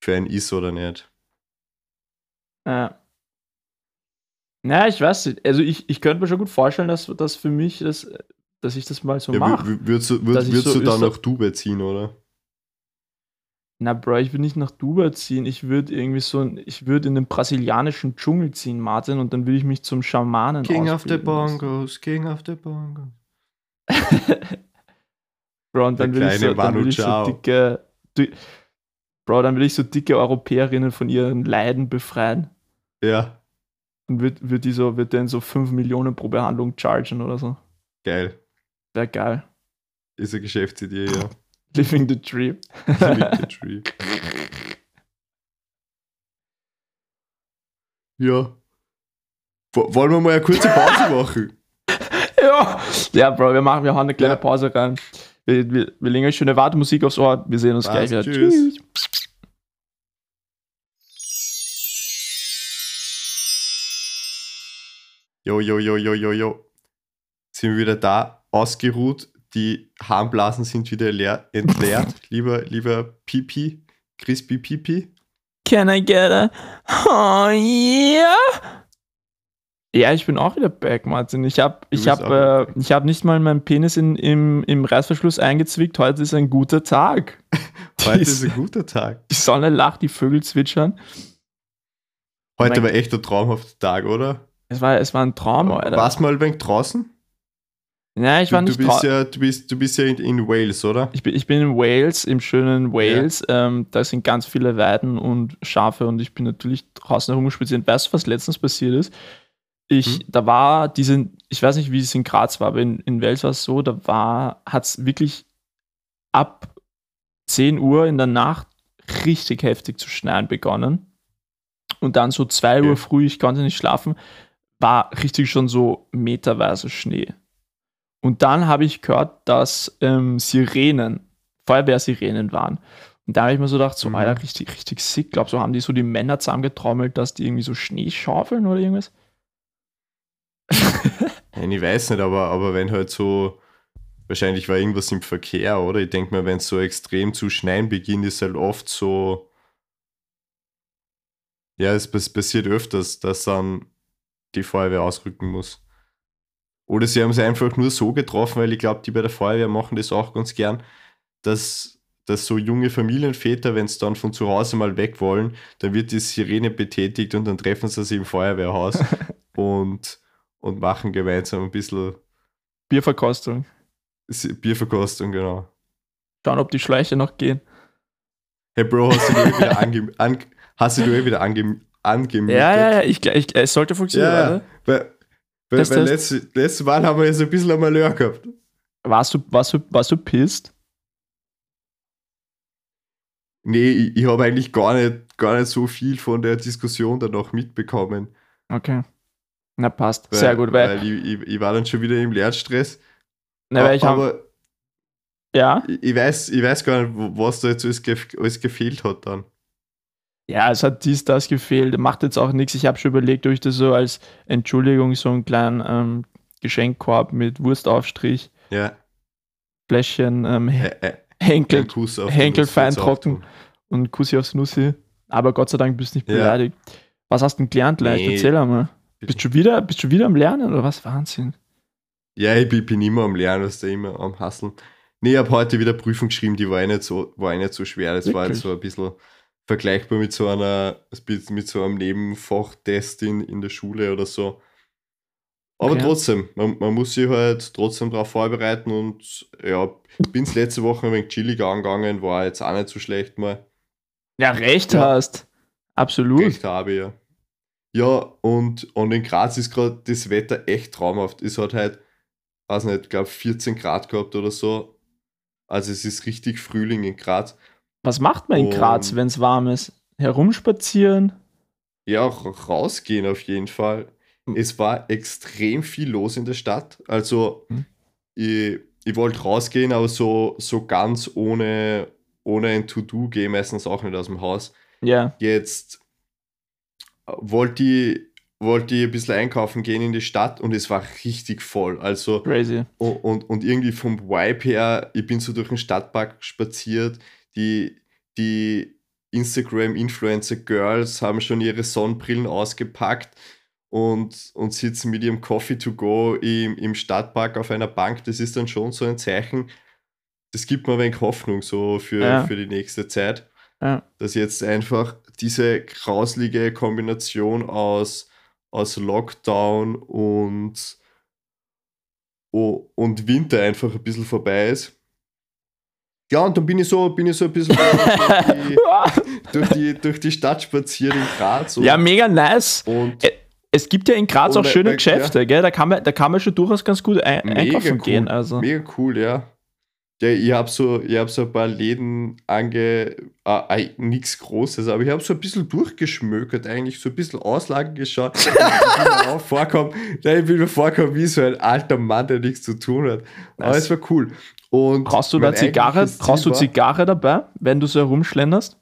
für einen ist oder nicht.
Ja. Naja, ich weiß nicht. Also ich, ich könnte mir schon gut vorstellen, dass das für mich, das, dass ich das mal so ja, mache.
Würdest du, würd, würdest so du dann nach Dubai ziehen, oder?
Na, Bro, ich würde nicht nach Dubai ziehen. Ich würde irgendwie so, ich würde in den brasilianischen Dschungel ziehen, Martin, und dann würde ich mich zum Schamanen
King of the Bongos, King of the Bongos.
Bro, und dann würde ich, so, dann ich so dicke, Bro, dann würde ich so dicke Europäerinnen von ihren Leiden befreien.
Ja.
Und wird, wird die so, wird denn so 5 Millionen pro Behandlung chargen oder so.
Geil.
Wäre geil.
Ist eine Geschäftsidee, ja.
Living the Tree. Living the Tree.
ja. Wollen wir mal eine kurze Pause machen?
ja. Ja, Bro, wir machen, wir hauen eine kleine ja. Pause rein. Wir, wir, wir legen eine schöne Wartemusik aufs Ohr. Wir sehen uns Was, gleich wieder. Tschüss. tschüss.
Jo, jo, jo, jo, jo, jo. Sind wir wieder da, ausgeruht, die Harnblasen sind wieder leer, entleert. lieber, lieber Pipi, Crispy Pipi.
Can I get a Oh yeah? Ja, ich bin auch wieder back, Martin. Ich habe ich hab, äh, hab nicht mal meinen Penis in, im, im Reißverschluss eingezwickt. Heute ist ein guter Tag.
Heute die, ist ein guter Tag.
Die Sonne lacht, die Vögel zwitschern.
Heute mein, war echt ein traumhafter Tag, oder?
Es war, es war ein Traum,
Alter. Warst du mal ein wenig draußen?
Ja, ich war
du,
nicht
du bist ja, du bist, du bist ja in, in, Wales, oder?
Ich bin, ich bin in Wales, im schönen Wales. Ja. Ähm, da sind ganz viele Weiden und Schafe und ich bin natürlich draußen herumspaziert. Weißt du, was letztens passiert ist? Ich, hm? da war diese, ich weiß nicht, wie es in Graz war, aber in, in Wales war es so, da war, hat es wirklich ab 10 Uhr in der Nacht richtig heftig zu schneien begonnen. Und dann so 2 okay. Uhr früh, ich konnte nicht schlafen, war richtig schon so meterweise Schnee. Und dann habe ich gehört, dass ähm, Sirenen, Feuerwehrsirenen waren. Und da habe ich mir so gedacht, so, mhm. Alter, richtig, richtig sick. Glaub, so haben die so die Männer zusammengetrommelt, dass die irgendwie so Schnee schaufeln oder irgendwas.
Nein, ich weiß nicht, aber, aber wenn halt so, wahrscheinlich war irgendwas im Verkehr, oder? Ich denke mal, wenn es so extrem zu schneien beginnt, ist halt oft so, ja, es passiert öfters, dass dann die Feuerwehr ausrücken muss. Oder sie haben es einfach nur so getroffen, weil ich glaube, die bei der Feuerwehr machen das auch ganz gern, dass, dass so junge Familienväter, wenn sie dann von zu Hause mal weg wollen, dann wird die Sirene betätigt und dann treffen sie sich im Feuerwehrhaus und, und machen gemeinsam ein bisschen
Bierverkostung.
Bierverkostung, genau.
Schauen, ob die Schleiche noch gehen.
Hey Bro, hast du dir wieder, ange an hast du dir wieder ange angemietet?
Ja, ja, ja, ich, ich, es sollte funktionieren, ja, oder?
Weil, weil, weil letztes, letztes Mal haben wir ja so ein bisschen am Malheur gehabt.
Warst du, warst du, warst du pisst?
Nee, ich, ich habe eigentlich gar nicht, gar nicht so viel von der Diskussion dann noch mitbekommen.
Okay. Na, passt. Weil, Sehr gut,
weil, weil ich, ich, ich, war dann schon wieder im Lehrstress.
Na, weil ich aber hab, ja.
Ich, weiß, ich weiß gar nicht, was da jetzt alles, gef alles gefehlt hat dann.
Ja, es hat dies, das gefehlt. Macht jetzt auch nichts. Ich habe schon überlegt, ob ich das so als Entschuldigung so einen kleinen ähm, Geschenkkorb mit Wurstaufstrich,
ja.
Fläschchen, ähm, äh, äh, Henkel, Henkel fein trocken und Kussi aufs Nussi. Aber Gott sei Dank bist du nicht beleidigt. Ja. Was hast du denn gelernt, leicht? Nee. Erzähl einmal. Bist du, wieder, bist du wieder am Lernen oder was? Wahnsinn.
Ja, ich bin, bin immer am Lernen, was da immer am Hasseln. Nee, ich habe heute wieder Prüfung geschrieben, die war eh nicht so, war eh nicht so schwer. Das Wirklich? war jetzt so ein bisschen vergleichbar mit so einer, mit so einem Nebenfachtest in, in der Schule oder so. Aber okay. trotzdem, man, man, muss sich halt trotzdem darauf vorbereiten und ja, bin es letzte Woche ein wenig chilliger angegangen, war jetzt auch nicht so schlecht mal.
Ja, recht ja. hast. Absolut.
Recht habe ich, ja. Ja, und, und in Graz ist gerade das Wetter echt traumhaft. Es hat halt, weiß nicht, ich glaube 14 Grad gehabt oder so. Also es ist richtig Frühling in Graz.
Was macht man in Graz, wenn es warm ist? Herumspazieren?
Ja, auch rausgehen auf jeden Fall. Hm. Es war extrem viel los in der Stadt. Also hm. ich, ich wollte rausgehen, aber so, so ganz ohne, ohne ein To-Do gehe meistens auch nicht aus dem Haus.
Ja.
Jetzt wollte ich, wollte ich ein bisschen einkaufen gehen in die Stadt und es war richtig voll. Also
Crazy.
Und, und, und irgendwie vom Vibe her, ich bin so durch den Stadtpark spaziert, die, die Instagram-Influencer-Girls haben schon ihre Sonnenbrillen ausgepackt und, und sitzen mit ihrem Coffee to go im, im Stadtpark auf einer Bank. Das ist dann schon so ein Zeichen, das gibt mir ein wenig Hoffnung so für, ja. für die nächste Zeit.
Ja.
Dass jetzt einfach diese grauslige Kombination aus, aus Lockdown und, und Winter einfach ein bisschen vorbei ist. Ja, und dann bin ich so, bin ich so ein bisschen durch, die, durch, die, durch die Stadt spaziert in Graz.
ja, mega nice. Und es gibt ja in Graz auch schöne Geschäfte, ja. gell? Da kann, man, da kann man schon durchaus ganz gut ein, einkaufen
cool,
gehen. Also.
Mega cool, ja. Ja, ich habe so, hab so ein paar Läden ange. Äh, nichts Großes, aber ich habe so ein bisschen durchgeschmökert, eigentlich so ein bisschen Auslagen geschaut. ich bin vorkommen, ich bin mir vorkommen wie so ein alter Mann, der nichts zu tun hat. Aber nice. es war cool. Und
brauchst du da Zigarre, brauchst du Zigarre dabei, wenn du so herumschlenderst?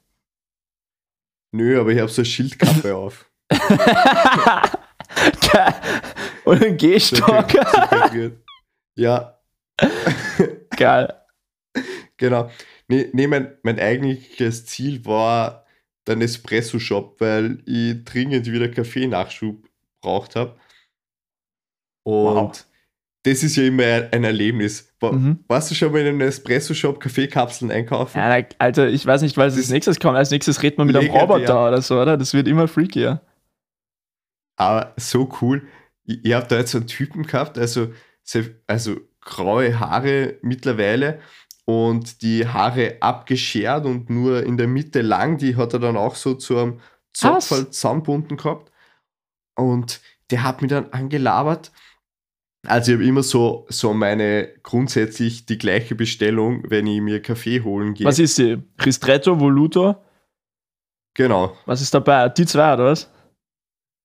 Nö, aber ich habe so eine Schildkappe auf.
Und ein Gehstock.
ja.
Geil.
Genau. Nee, nee mein, mein eigentliches Ziel war der Nespresso-Shop, weil ich dringend wieder Kaffee-Nachschub braucht habe. Und wow. Das ist ja immer ein Erlebnis. Mhm. Warst du schon mal in einem Espresso-Shop Kaffeekapseln einkaufen?
Ja, Alter, ich weiß nicht, was als nächstes kommt. Als nächstes redet man mit einem Roboter oder so, oder? Das wird immer freakier.
Aber so cool. Ich, ich habe da jetzt so einen Typen gehabt, also, also graue Haare mittlerweile und die Haare abgeschert und nur in der Mitte lang. Die hat er dann auch so zu einem Zopf halt zusammenbunden gehabt. Und der hat mich dann angelabert. Also ich habe immer so, so meine grundsätzlich die gleiche Bestellung, wenn ich mir Kaffee holen gehe.
Was ist sie? Ristretto, Voluto?
Genau.
Was ist dabei? Die zwei, oder was?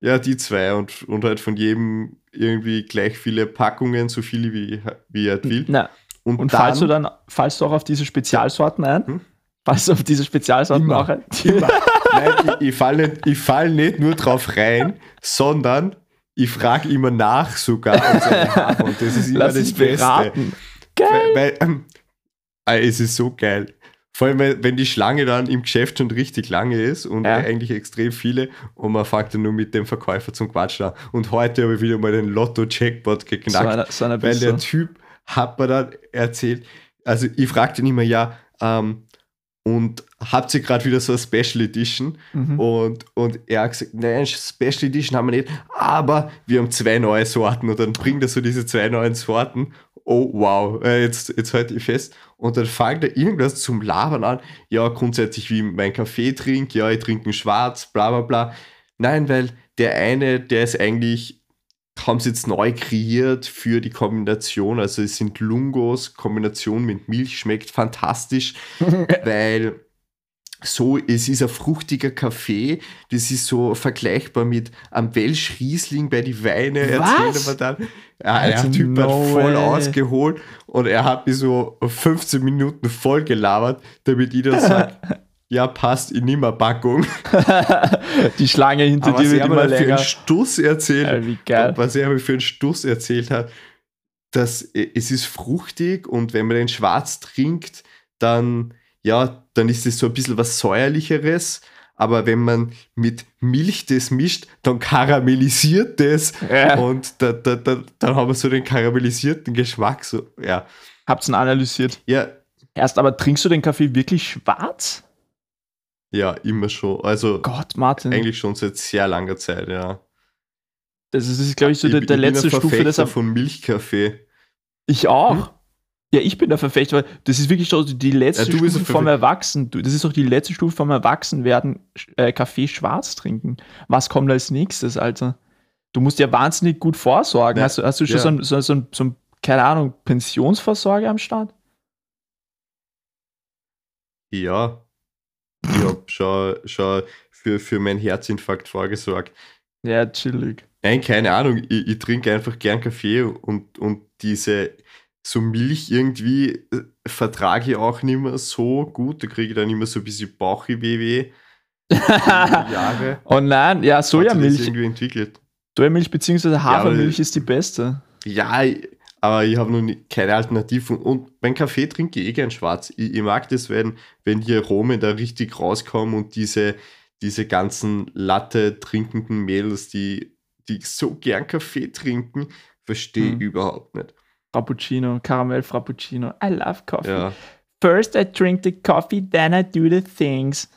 Ja, die zwei und, und halt von jedem irgendwie gleich viele Packungen, so viele wie, wie er will.
Na, und, und dann, fallst du dann, fallst du auch auf diese Spezialsorten ein? Hm? Fallst du auf diese Spezialsorten immer, auch ein?
Immer. Nein, ich, ich falle nicht, fall nicht nur drauf rein, sondern ich frage immer nach sogar. und das ist immer Lass das Beste. Beraten.
Geil.
Weil, weil ähm, es ist so geil. Vor allem, wenn die Schlange dann im Geschäft schon richtig lange ist und ja. eigentlich extrem viele und man fängt dann nur mit dem Verkäufer zum Quatschen an. Und heute habe ich wieder mal den Lotto-Jackpot geknackt, so einer, so einer weil der Typ hat mir dann erzählt, also ich fragte ihn immer, ja, ähm, und habt ihr gerade wieder so eine Special Edition? Mhm. Und, und er hat gesagt, nein, Special Edition haben wir nicht, aber wir haben zwei neue Sorten und dann bringt er so diese zwei neuen Sorten. Oh wow, äh, jetzt, jetzt halte ich fest. Und dann fängt er irgendwas zum Labern an. Ja, grundsätzlich wie mein Kaffee trinke, ja, ich trinke einen Schwarz, bla bla bla. Nein, weil der eine, der ist eigentlich haben sie jetzt neu kreiert für die Kombination. Also es sind Lungos, Kombination mit Milch, schmeckt fantastisch, weil so, es ist ein fruchtiger Kaffee, das ist so vergleichbar mit einem Welsch Riesling bei die Weine, erzählt er dann. Ja, der Typ no hat voll way. ausgeholt und er hat mich so 15 Minuten voll gelabert, damit ich dann sage, ja, passt, ich nehme eine Packung.
die Schlange hinter dir wird immer
länger. für einen Stuss erzählt, ja, was er mir für einen Stuss erzählt hat, dass äh, es ist fruchtig und wenn man den schwarz trinkt, dann, ja, dann ist es so ein bisschen was säuerlicheres. Aber wenn man mit Milch das mischt, dann karamellisiert das ja. und da, da, da, dann haben wir so den karamellisierten Geschmack. So, ja.
Habt's ihn analysiert?
Ja.
Erst aber trinkst du den Kaffee wirklich schwarz?
Ja, immer schon. Also
Gott, Martin.
eigentlich schon seit sehr langer Zeit, ja.
Das ist, glaube ich, so ich, der, der letzte Stufe
des von Milchkaffee.
Ich auch. Hm? Ja, ich bin der Verfechter, weil das ist wirklich so die letzte ja, Stufe vom Erwachsen. Das ist auch die letzte Stufe vom Erwachsenwerden, äh, Kaffee schwarz trinken. Was kommt als nächstes, Alter? Du musst ja wahnsinnig gut vorsorgen. Ja. Hast, hast, du schon ja. so, ein, so, so, ein, so ein, keine Ahnung, Pensionsvorsorge am Start?
Ja, ich habe schon, schon für, für meinen Herzinfarkt vorgesorgt.
Ja, chillig.
Nein, keine Ahnung. Ich, ich trinke einfach gern Kaffee und, und diese so Milch irgendwie äh, vertrage ich auch nicht mehr so gut. Da kriege ich dann immer so ein bisschen Bauchweh.
Jahre. Oh nein, ja, Sojamilch.
irgendwie entwickelt.
Sojamilch bzw. Hafermilch ja, ist die beste.
Ja, aber ich habe noch nie, keine Alternativen. Und mein Kaffee trinke ich eh gern schwarz. Ich, ich, mag das, wenn, wenn die Aromen da richtig rauskommen und diese, diese ganzen Latte trinkenden Mädels, die, die so gern Kaffee trinken, verstehe hm. ich überhaupt nicht.
Frappuccino, Karamell Frappuccino. I love coffee. Ja. First I drink the coffee, then I do the things.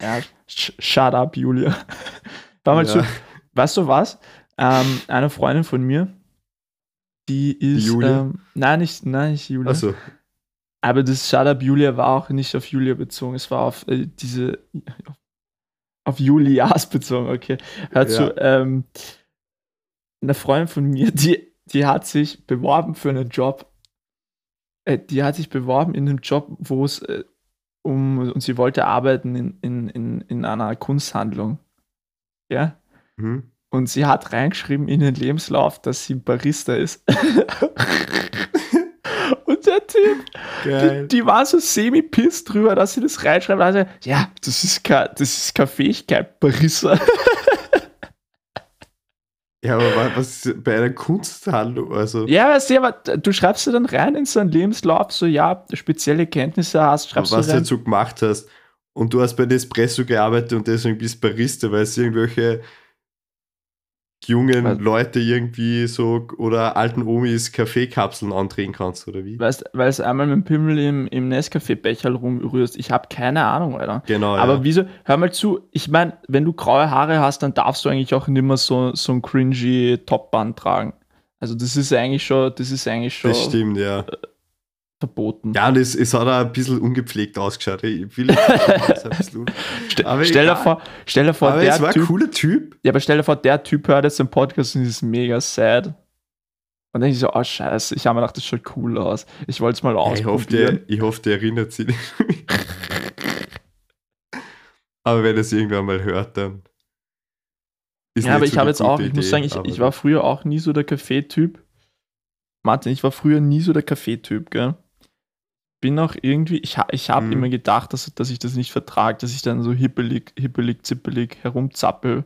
Ja, sh shut up, Julia. War mal ja. zu, weißt du was? Ähm, eine Freundin von mir, die ist. Julia? Ähm, nein, nicht, nein, nicht Julia. Achso. Aber das Shut Up Julia war auch nicht auf Julia bezogen, es war auf äh, diese. Auf Julias bezogen, okay. Hör zu, ähm, eine Freundin von mir, die, die hat sich beworben für einen Job. Äh, die hat sich beworben in einem Job, wo es äh, um. Und sie wollte arbeiten in, in, in, in einer Kunsthandlung. Ja? Mhm. Und sie hat reingeschrieben in den Lebenslauf, dass sie Barista ist. und der Typ, die, die, war so semi-piss drüber, dass sie das reinschreibt. Also, ja, das ist, keine, das ist keine Fähigkeit, Barista.
Ja, aber was ist bei einer Kunsthandlung? Also
ja, weißt du, aber du schreibst du dann rein in so einen Lebenslauf, so ja, spezielle Kenntnisse hast, schreibst
was
du
rein. Was du dazu gemacht hast. Und du hast bei Nespresso gearbeitet und deswegen bist Barista, weil es irgendwelche jungen Was? Leute irgendwie so oder alten Omis Kaffeekapseln andrehen kannst, oder wie?
Weißt weil es einmal mit dem Pimmel im, im Nescafé-Becher rumrührst. Ich habe keine Ahnung, Alter.
Genau.
Aber ja. wieso, hör mal zu, ich meine, wenn du graue Haare hast, dann darfst du eigentlich auch nicht mehr so, so ein cringy Topband tragen. Also das ist eigentlich schon, das ist eigentlich schon.
Das stimmt, ja.
Verboten.
Ja, und es, hat auch ein bisschen ungepflegt ausgeschaut. Ich will
aber stell, dir vor, stell dir vor,
aber der es war typ, ein cooler Typ.
Ja, aber stell dir vor, der Typ hört jetzt den Podcast und ist mega sad. Und dann denke ich so, oh scheiße, ich habe mir gedacht, das schaut cool aus. Ich wollte es mal ausprobieren.
Ich hoffe, der, ich hoffe, der erinnert sich. aber wenn er es irgendwann mal hört, dann.
ja, aber ich habe jetzt auch, ich Idee, muss sagen, ich, ich war früher auch nie so der Kaffeetyp. Martin, ich war früher nie so der Kaffeetyp, gell? Bin auch irgendwie, ich, ich habe mhm. immer gedacht, dass, dass ich das nicht vertrage, dass ich dann so hippelig, hippelig, zippelig herumzappel.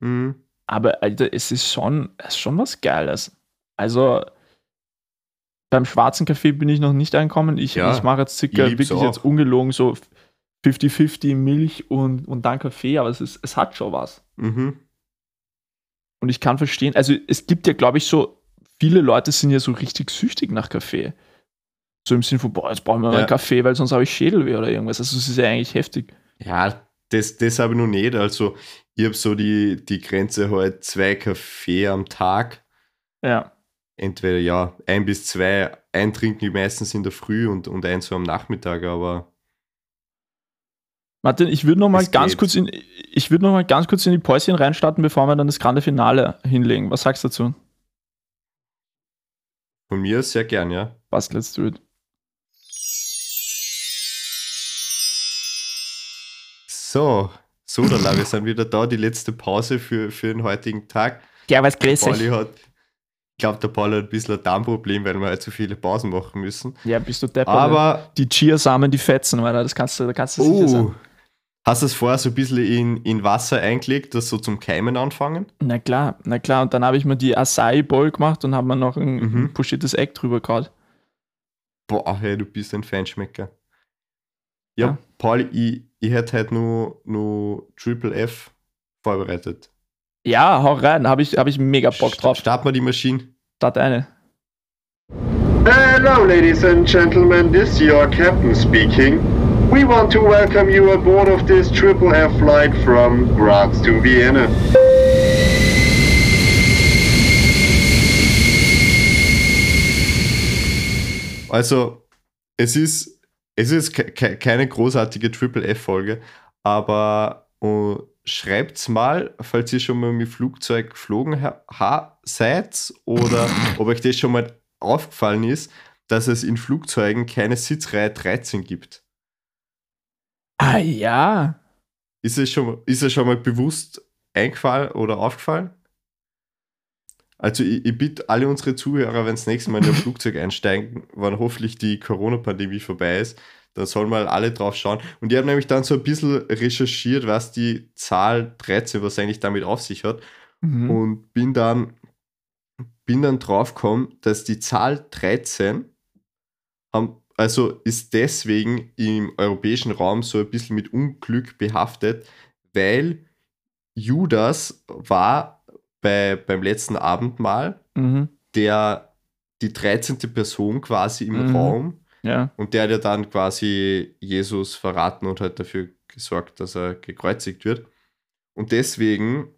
Mhm. Aber Alter, es ist schon, es ist schon was Geiles. Also beim schwarzen Kaffee bin ich noch nicht angekommen. Ich, ja, ich mache jetzt circa wirklich auch. jetzt ungelogen so 50-50 Milch und, und dann Kaffee, aber es, ist, es hat schon was. Mhm. Und ich kann verstehen, also es gibt ja, glaube ich, so, viele Leute sind ja so richtig süchtig nach Kaffee So im Sinn von, boah, jetzt brauchen wir mal einen Kaffee, weil sonst habe ich Schädelweh oder irgendwas. Also es ist ja eigentlich heftig.
Ja, das, das habe ich noch nicht. Also ich habe so die, die Grenze halt zwei Kaffee am Tag.
Ja.
Entweder ja, ein bis zwei, ein trinken die meistens in der Früh und, und ein so am Nachmittag, aber.
Martin, ich würde noch mal ganz geht. kurz in ich würde noch mal ganz kurz in die Päuschen reinstarten, bevor wir dann das grande Finale hinlegen. Was sagst du dazu?
Von mir sehr gern, ja.
Passt, let's do it.
So, so, dann wir sind wieder da, die letzte Pause für, für den heutigen Tag.
Ja, was grüß
Ich glaube, der Paul hat ein bisschen ein Darmproblem, weil wir halt so viele Pausen machen müssen.
Ja, bist du deppert.
Aber
die Chiasamen, die fetzen, weil das kannst du, da kannst du
sicher uh, sein. Hast du es vorher so ein bisschen in, in Wasser eingelegt, das so zum Keimen anfangen?
Na klar, na klar. Und dann habe ich mir die Acai Bowl gemacht und habe mir noch ein, mhm. pochiertes Egg drüber gehauen.
Boah, hey, du bist ein Feinschmecker. Ja, ja. Paul, ich, ich hätte halt nur, nur Triple F vorbereitet.
Ja, hau rein, habe ich, hab ich mega Bock drauf.
Start mal die Maschine.
Start eine.
Hello, ladies and gentlemen, this is your captain speaking. We want to welcome you aboard of this Triple F flight from Graz to Vienna.
Also, es ist es ist ke keine großartige Triple-F-Folge, aber uh, schreibt's mal, falls ihr schon mal mit Flugzeug geflogen seid oder ob euch das schon mal aufgefallen ist, dass es in Flugzeugen keine Sitzreihe 13 gibt.
Ah ja.
Ist es schon, ist es schon mal bewusst eingefallen oder aufgefallen? Also ich, ich bitte alle unsere Zuhörer, wenn das nächste Mal in ein Flugzeug einsteigen, wann hoffentlich die Corona-Pandemie vorbei ist, dann sollen mal alle drauf schauen. Und ich habe nämlich dann so ein bisschen recherchiert, was die Zahl 13, was eigentlich damit auf sich hat. Mhm. Und bin dann, bin dann drauf gekommen, dass die Zahl 13 haben, also ist deswegen im europäischen Raum so ein bisschen mit Unglück behaftet, weil Judas war bei, beim letzten Abendmahl, mhm. der die 13. Person quasi im mhm. Raum
ja.
und der hat ja dann quasi Jesus verraten und hat dafür gesorgt, dass er gekreuzigt wird. Und deswegen,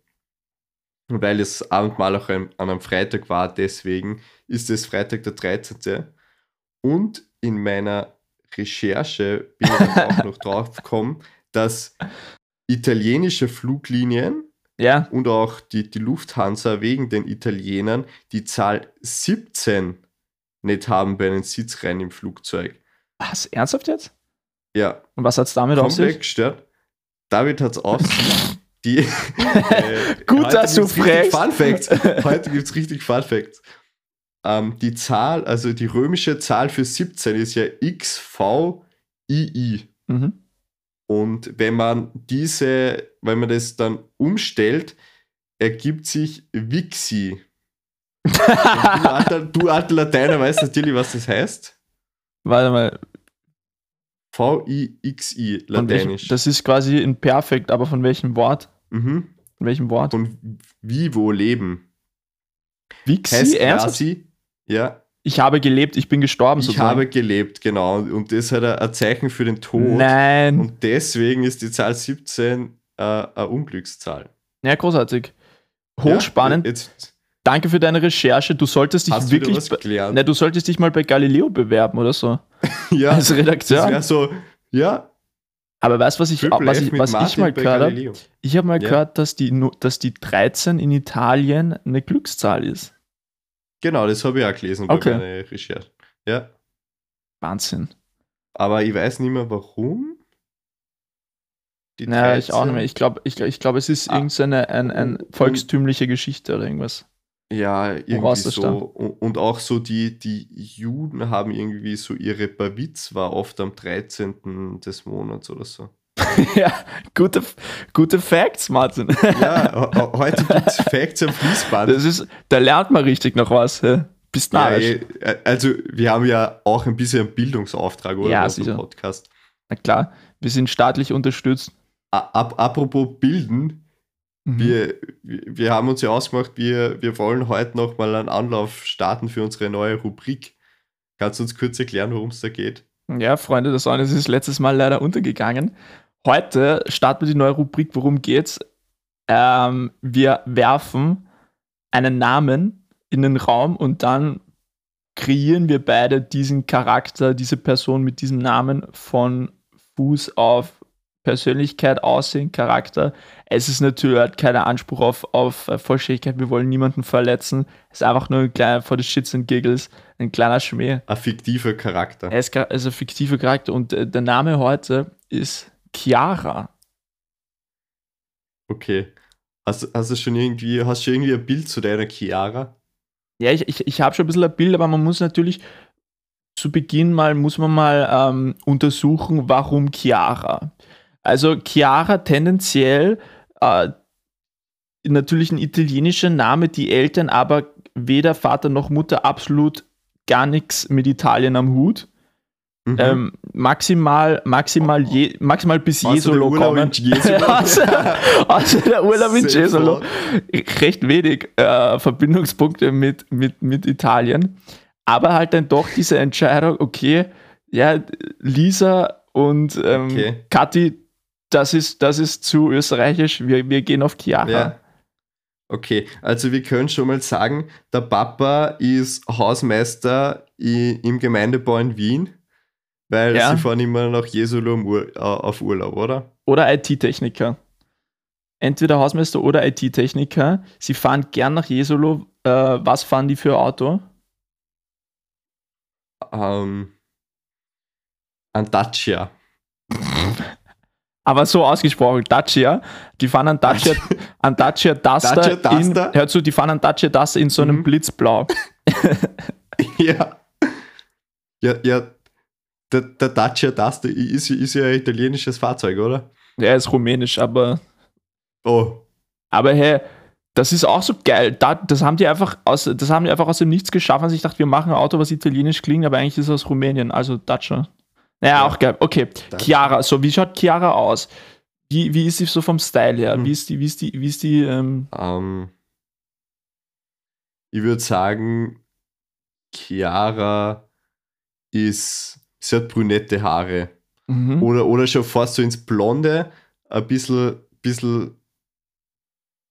weil das Abendmahl auch an einem Freitag war, deswegen ist es Freitag der 13. Und in meiner Recherche bin ich auch noch drauf gekommen, dass italienische Fluglinien
ja.
Und auch die, die Lufthansa wegen den Italienern die Zahl 17 nicht haben bei den Sitzreihen im Flugzeug.
Was? Ernsthaft jetzt?
Ja.
Und was hat es damit auf sich?
gestört. David hat es auf. Die,
äh, Gut, dass du fragst.
Fun Facts. Heute gibt es richtig Fun Facts. Ähm, die Zahl, also die römische Zahl für 17 ist ja XVII. Mhm. Und wenn man diese, wenn man das dann umstellt, ergibt sich Wixi. du, alter, du alter Lateiner weißt natürlich, was das heißt.
Warte mal.
V-I-X-I, lateinisch.
Das ist quasi in Perfekt, aber von welchem Wort?
Mhm.
Von welchem Wort?
Von Vivo leben.
Wixi, heißt quasi,
ja,
ich habe gelebt, ich bin gestorben.
Ich sozusagen. habe gelebt, genau. Und das ist halt ein Zeichen für den Tod.
Nein.
Und deswegen ist die Zahl 17 äh, eine Unglückszahl.
Ja, großartig. Hochspannend. Ja, jetzt, Danke für deine Recherche. Du solltest dich
Hast
wirklich.
Du
ne, du solltest dich mal bei Galileo bewerben oder so.
ja.
Als Redakteur.
Das so, ja.
Aber weißt du, was ich, was ich, was ich mal gehört habe? Ich habe mal ja. gehört, dass die, dass die 13 in Italien eine Glückszahl ist.
Genau, das habe ich auch gelesen
okay. bei meiner
Recherche. Ja.
Wahnsinn.
Aber ich weiß nicht mehr warum.
Die naja, ich auch nicht mehr. Ich glaube, ich, ich glaub, es ist ah. irgendeine ein, ein volkstümliche Geschichte oder irgendwas.
Ja, irgendwie so. Und auch so die, die Juden haben irgendwie so ihre Bavitz war oft am 13. des Monats oder so.
ja, gute, gute Facts, Martin.
ja, heute gibt es Facts am Fließband.
Das ist, da lernt man richtig noch was. Hä? Bist narrisch.
Ja, eh, also, wir haben ja auch ein bisschen einen Bildungsauftrag, oder?
Ja, sicher.
Podcast.
Na klar, wir sind staatlich unterstützt.
Ab, apropos Bilden, mhm. wir, wir haben uns ja ausgemacht, wir, wir wollen heute nochmal einen Anlauf starten für unsere neue Rubrik. Kannst du uns kurz erklären, worum es da geht?
Ja, Freunde der Sonne, es ist letztes Mal leider untergegangen. Heute starten wir die neue Rubrik, worum geht's? Ähm, wir werfen einen Namen in den Raum und dann kreieren wir beide diesen Charakter, diese Person mit diesem Namen von Fuß auf Persönlichkeit, Aussehen, Charakter. Es ist natürlich halt kein Anspruch auf, auf Vollständigkeit. Wir wollen niemanden verletzen. Es ist einfach nur ein kleiner, for the shits and giggles, ein kleiner Schmäh.
Ein fiktiver Charakter.
Er ist, er ist ein fiktiver Charakter und äh, der Name heute ist Chiara.
Okay. Hast, hast du schon irgendwie, hast du irgendwie ein Bild zu deiner Chiara?
Ja, ich, ich, ich habe schon ein bisschen ein Bild, aber man muss natürlich zu Beginn mal, muss man mal ähm, untersuchen, warum Chiara. Also Chiara tendenziell äh, natürlich ein italienischer Name, die Eltern aber weder Vater noch Mutter absolut gar nichts mit Italien am Hut. Mhm. Ähm, maximal, maximal, je, maximal bis Jesolo kommen. also, also, der Urlaub in Jesolo. Recht wenig äh, Verbindungspunkte mit, mit, mit Italien. Aber halt dann doch diese Entscheidung, okay, ja, Lisa und ähm, okay. Kathi, das ist, das ist zu österreichisch, wir, wir gehen auf Chiara. Ja.
Okay, also wir können schon mal sagen, der Papa ist Hausmeister im Gemeindebau in Wien weil ja. sie fahren immer nach Jesolo Ur auf Urlaub, oder?
Oder IT-Techniker. Entweder Hausmeister oder IT-Techniker. Sie fahren gern nach Jesolo. Äh, was fahren die für Auto?
Ähm, ein Dacia.
Aber so ausgesprochen, Dacia. Die fahren an Dacia, an Dacia Duster. Dacia Duster? In, hör zu, die fahren an Dacia Duster in so einem mhm. Blitzblau.
ja. Ja, ja, der, der Dacia Duster ist, ist ja ein italienisches Fahrzeug, oder?
Ja, er ist rumänisch, aber.
Oh.
Aber hey, das ist auch so geil. Das haben die einfach aus, das haben die einfach aus dem Nichts geschaffen. Also ich dachte, wir machen ein Auto, was italienisch klingt, aber eigentlich ist es aus Rumänien, also Dacia. Naja, ja. auch geil. Okay, Dacia. Chiara. So, wie schaut Chiara aus? Wie, wie ist sie so vom Style her? Hm. Wie ist die, wie ist die, wie ist die, ähm um,
ähm, ich würde sagen, Chiara ist sie hat brünette Haare. Mhm. Oder, oder schon fast so ins Blonde, ein bisschen, bisschen,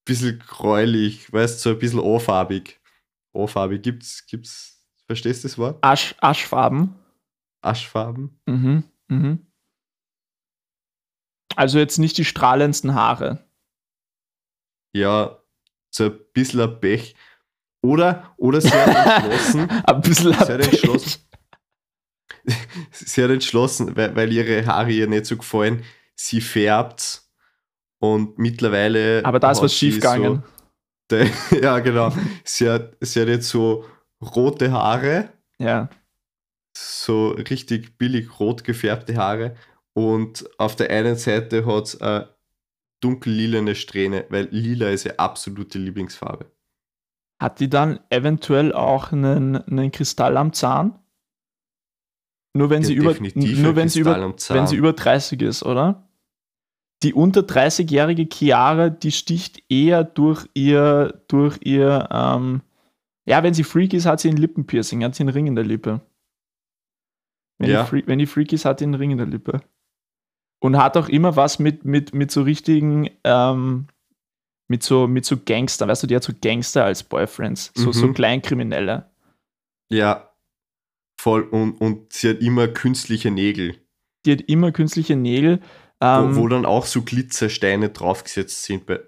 bisschen gräulich, weißt du, so ein bisschen O-farbig. O-farbig, gibt's, gibt's, verstehst du das Wort?
Asch, Aschfarben.
Aschfarben?
Mhm, mhm. Also jetzt nicht die strahlendsten Haare.
Ja, so ein bisschen ein Pech. Oder, oder sehr entschlossen.
ein bisschen sehr entschlossen
sie hat entschlossen, weil, weil ihre Haare ihr nicht so gefallen, sie färbt und mittlerweile.
Aber da ist was schiefgegangen.
So, ja, genau. sie, hat, sie hat jetzt so rote Haare.
Ja.
So richtig billig rot gefärbte Haare. Und auf der einen Seite hat es eine dunkel-lilane Strähne, weil lila ist ihr absolute Lieblingsfarbe.
Hat die dann eventuell auch einen, einen Kristall am Zahn? Nur wenn, sie über, nur wenn, sie über, wenn sie über 30 ist, oder? Die unter 30-jährige Chiara, die sticht eher durch ihr, durch ihr, ähm, ja, wenn sie freak ist, hat sie ein Lippenpiercing, hat sie einen Ring in der Lippe. Wenn, ja. die, wenn die freak ist, hat sie einen Ring in der Lippe. Und hat auch immer was mit, mit, mit so richtigen, ähm, mit so, mit so Gangster, weißt du, die hat so Gangster als Boyfriends, so, mhm. so Kleinkriminelle.
Ja, Voll, und, und sie hat immer künstliche Nägel.
Die hat immer künstliche Nägel.
Ähm, wo, wo, dann auch so Glitzersteine draufgesetzt sind. Bei,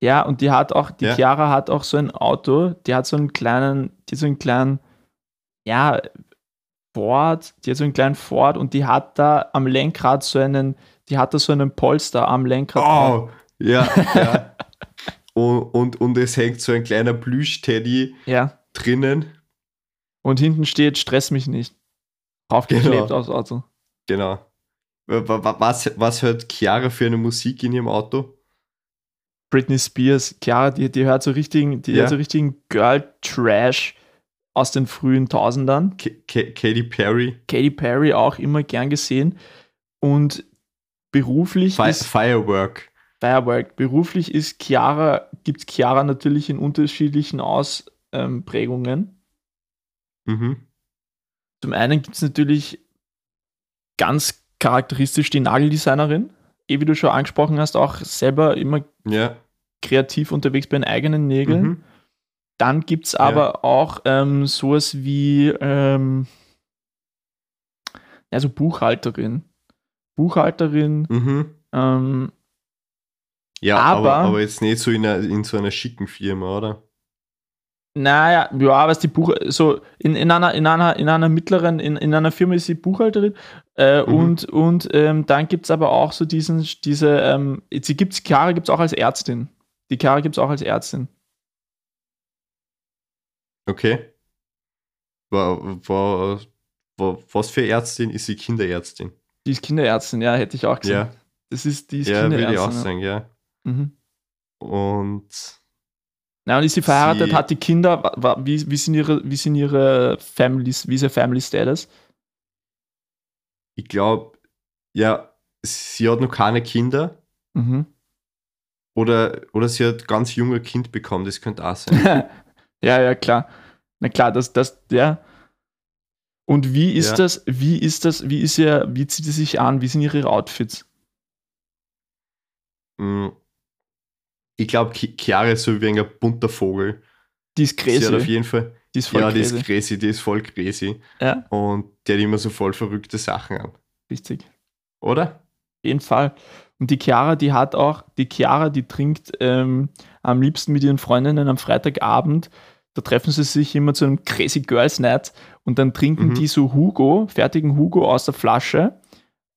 ja, und die hat auch, die ja. Chiara hat auch so ein Auto, die hat so einen kleinen, die so einen kleinen, ja, Ford, die hat so einen kleinen Ford und die hat da am Lenkrad so einen, die hat da so einen Polster am Lenkrad.
Oh, ja, ja. und, und, und es hängt so ein kleiner Plüsch-Teddy
ja.
drinnen.
Und hinten steht, stress mich nicht. Aufgeklebt genau. aufs Auto.
Genau. Was, was hört Chiara für eine Musik in ihrem Auto?
Britney Spears. Chiara, die, die hört so richtigen, die ja. hört so richtigen Girl-Trash aus den frühen Tausendern.
Katy Perry.
Katy Perry auch immer gern gesehen. Und beruflich
Fi ist Firework.
Firework. Beruflich ist Chiara, gibt Chiara natürlich in unterschiedlichen Ausprägungen.
Mhm.
Zum einen gibt es natürlich ganz charakteristisch die Nageldesignerin, eh wie du schon angesprochen hast, auch selber immer
ja.
kreativ unterwegs bei den eigenen Nägeln. Mhm. Dann gibt es aber ja. auch ähm, sowas wie ähm, also Buchhalterin. Buchhalterin.
Mhm.
Ähm,
ja, aber, aber, aber, jetzt nicht so in, einer, in so einer schicken Firma, oder?
Naja, ja, was die Buch so in, in einer in einer in einer mittleren in, in einer Firma ist sie Buchhalterin äh, mhm. und und ähm, dann gibt es aber auch so diesen diese ähm, sie gibt's Chiara gibt es auch als Ärztin. Die Chiara gibt es auch als Ärztin.
Okay. War, war, war, was für Ärztin ist sie Kinderärztin?
Die ist Kinderärztin, ja, hätte ich auch gesagt. Ja. Das ist die ist
ja, würde ich auch sagen, ja.
Mhm.
Und
na, und ist sie verheiratet, sie, hat die Kinder, wie, wie, sind ihre, wie sind ihre Families, wie ist ihr Family Status?
Ich glaube, ja, sie hat noch keine Kinder.
Mhm.
Oder, oder sie hat ganz junge Kind bekommen, das könnte auch sein.
ja, ja, klar. Na klar, das, das, ja. Und wie ist ja. das, wie ist das, wie ist ihr, wie zieht sie sich an, wie sind ihre Outfits?
Mhm ich glaube, Chiara ist so wie ein bunter Vogel.
Die ist crazy.
Sie hat auf jeden Fall.
Die ist voll
ja,
crazy.
die ist crazy, die ist voll crazy.
Ja.
Und die hat immer so voll verrückte Sachen an.
Richtig.
Oder? Auf
jeden Fall. Und die Chiara, die hat auch, die Chiara, die trinkt ähm, am liebsten mit ihren Freundinnen am Freitagabend. Da treffen sie sich immer zu einem Crazy Girls Night und dann trinken mhm. die so Hugo, fertigen Hugo aus der Flasche,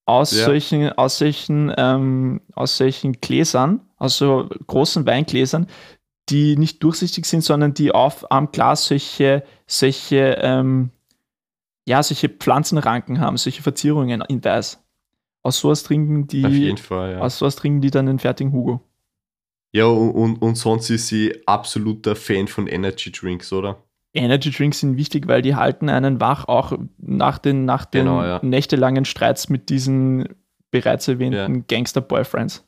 aus ja. solchen, aus solchen, ähm, aus solchen Gläsern also großen Weingläsern, die nicht durchsichtig sind, sondern die auf am Glas solche, solche, ähm, ja, solche Pflanzenranken haben, solche Verzierungen in weiß. Aus sowas trinken die,
Fall, ja.
aus sowas trinken die dann den fertigen Hugo.
Ja, und, und, und sonst ist sie absoluter Fan von Energy Drinks, oder?
Energy Drinks sind wichtig, weil die halten einen wach, auch nach den, nach den genau, ja. nächtelangen Streits mit diesen bereits erwähnten ja. Gangster-Boyfriends.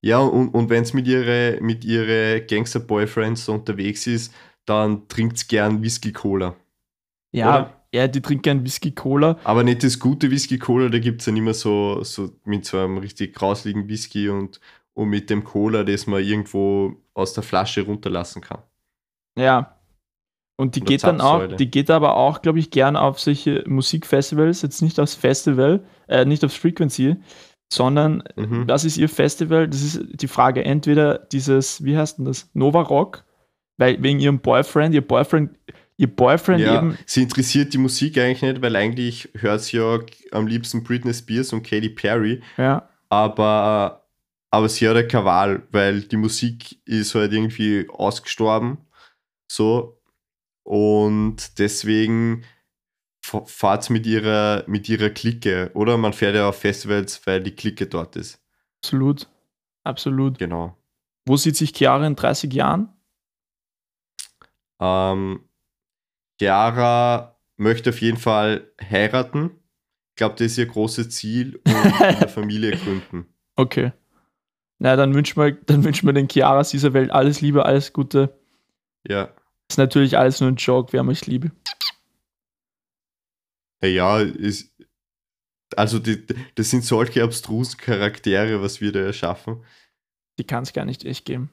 Ja, und, und wenn es mit ihren mit ihre Gangster-Boyfriends unterwegs ist, dann trinkt es gern Whisky-Cola.
Ja, Oder? ja, die trinkt gern Whisky-Cola.
Aber nicht das gute Whisky-Cola, da gibt es dann immer so, so mit so einem richtig grausligen Whisky und, und mit dem Cola, das man irgendwo aus der Flasche runterlassen kann.
Ja. Und die Oder geht dann auch, die geht aber auch, glaube ich, gern auf solche Musikfestivals, jetzt nicht aufs Festival, äh, nicht aufs Frequency, sondern mhm. was ist ihr Festival? Das ist die Frage, entweder dieses, wie heißt denn das, Nova Rock, weil wegen ihrem Boyfriend, ihr Boyfriend, ihr Boyfriend
ja,
eben.
Sie interessiert die Musik eigentlich nicht, weil eigentlich hört sie ja am liebsten Britney Spears und Katy Perry.
Ja.
Aber, aber sie hat ja keine Wahl, weil die Musik ist halt irgendwie ausgestorben. So. Und deswegen fahrt mit ihrer, mit ihrer Clique, oder? Man fährt ja auf Festivals, weil die Clique dort ist.
Absolut. Absolut.
Genau.
Wo sieht sich Chiara in 30 Jahren?
Ähm, Chiara möchte auf jeden Fall heiraten. Ich glaube, das ist ihr großes Ziel und eine Familie gründen.
Okay. Na, dann wünschen wir, dann wünschen wir den Chiaras dieser Welt alles Liebe, alles Gute.
Ja.
Ist natürlich alles nur ein Joke, wir haben euch liebe.
Ja, ist, also die, das sind solche abstrusen Charaktere, was wir da erschaffen.
Die kann es gar nicht echt geben.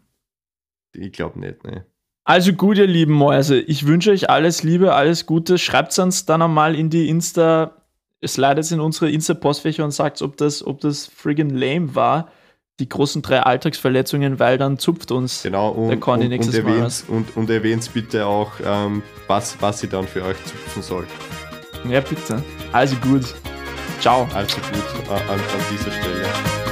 Ich glaube nicht, ne.
Also gut, ihr lieben Mäuse, ich wünsche euch alles Liebe, alles Gute. Schreibt es uns dann einmal in die Insta, slidet in unsere Insta-Postfächer und sagt, ob das, ob das friggin' lame war, die großen drei Alltagsverletzungen, weil dann zupft uns
genau, und,
der Conny nächstes
und Mal. Und, und erwähnt bitte auch, ähm, was, was sie dann für euch zupfen soll.
Ja, bitte. Also gut. Ciao.
Also gut an, an dieser Stelle.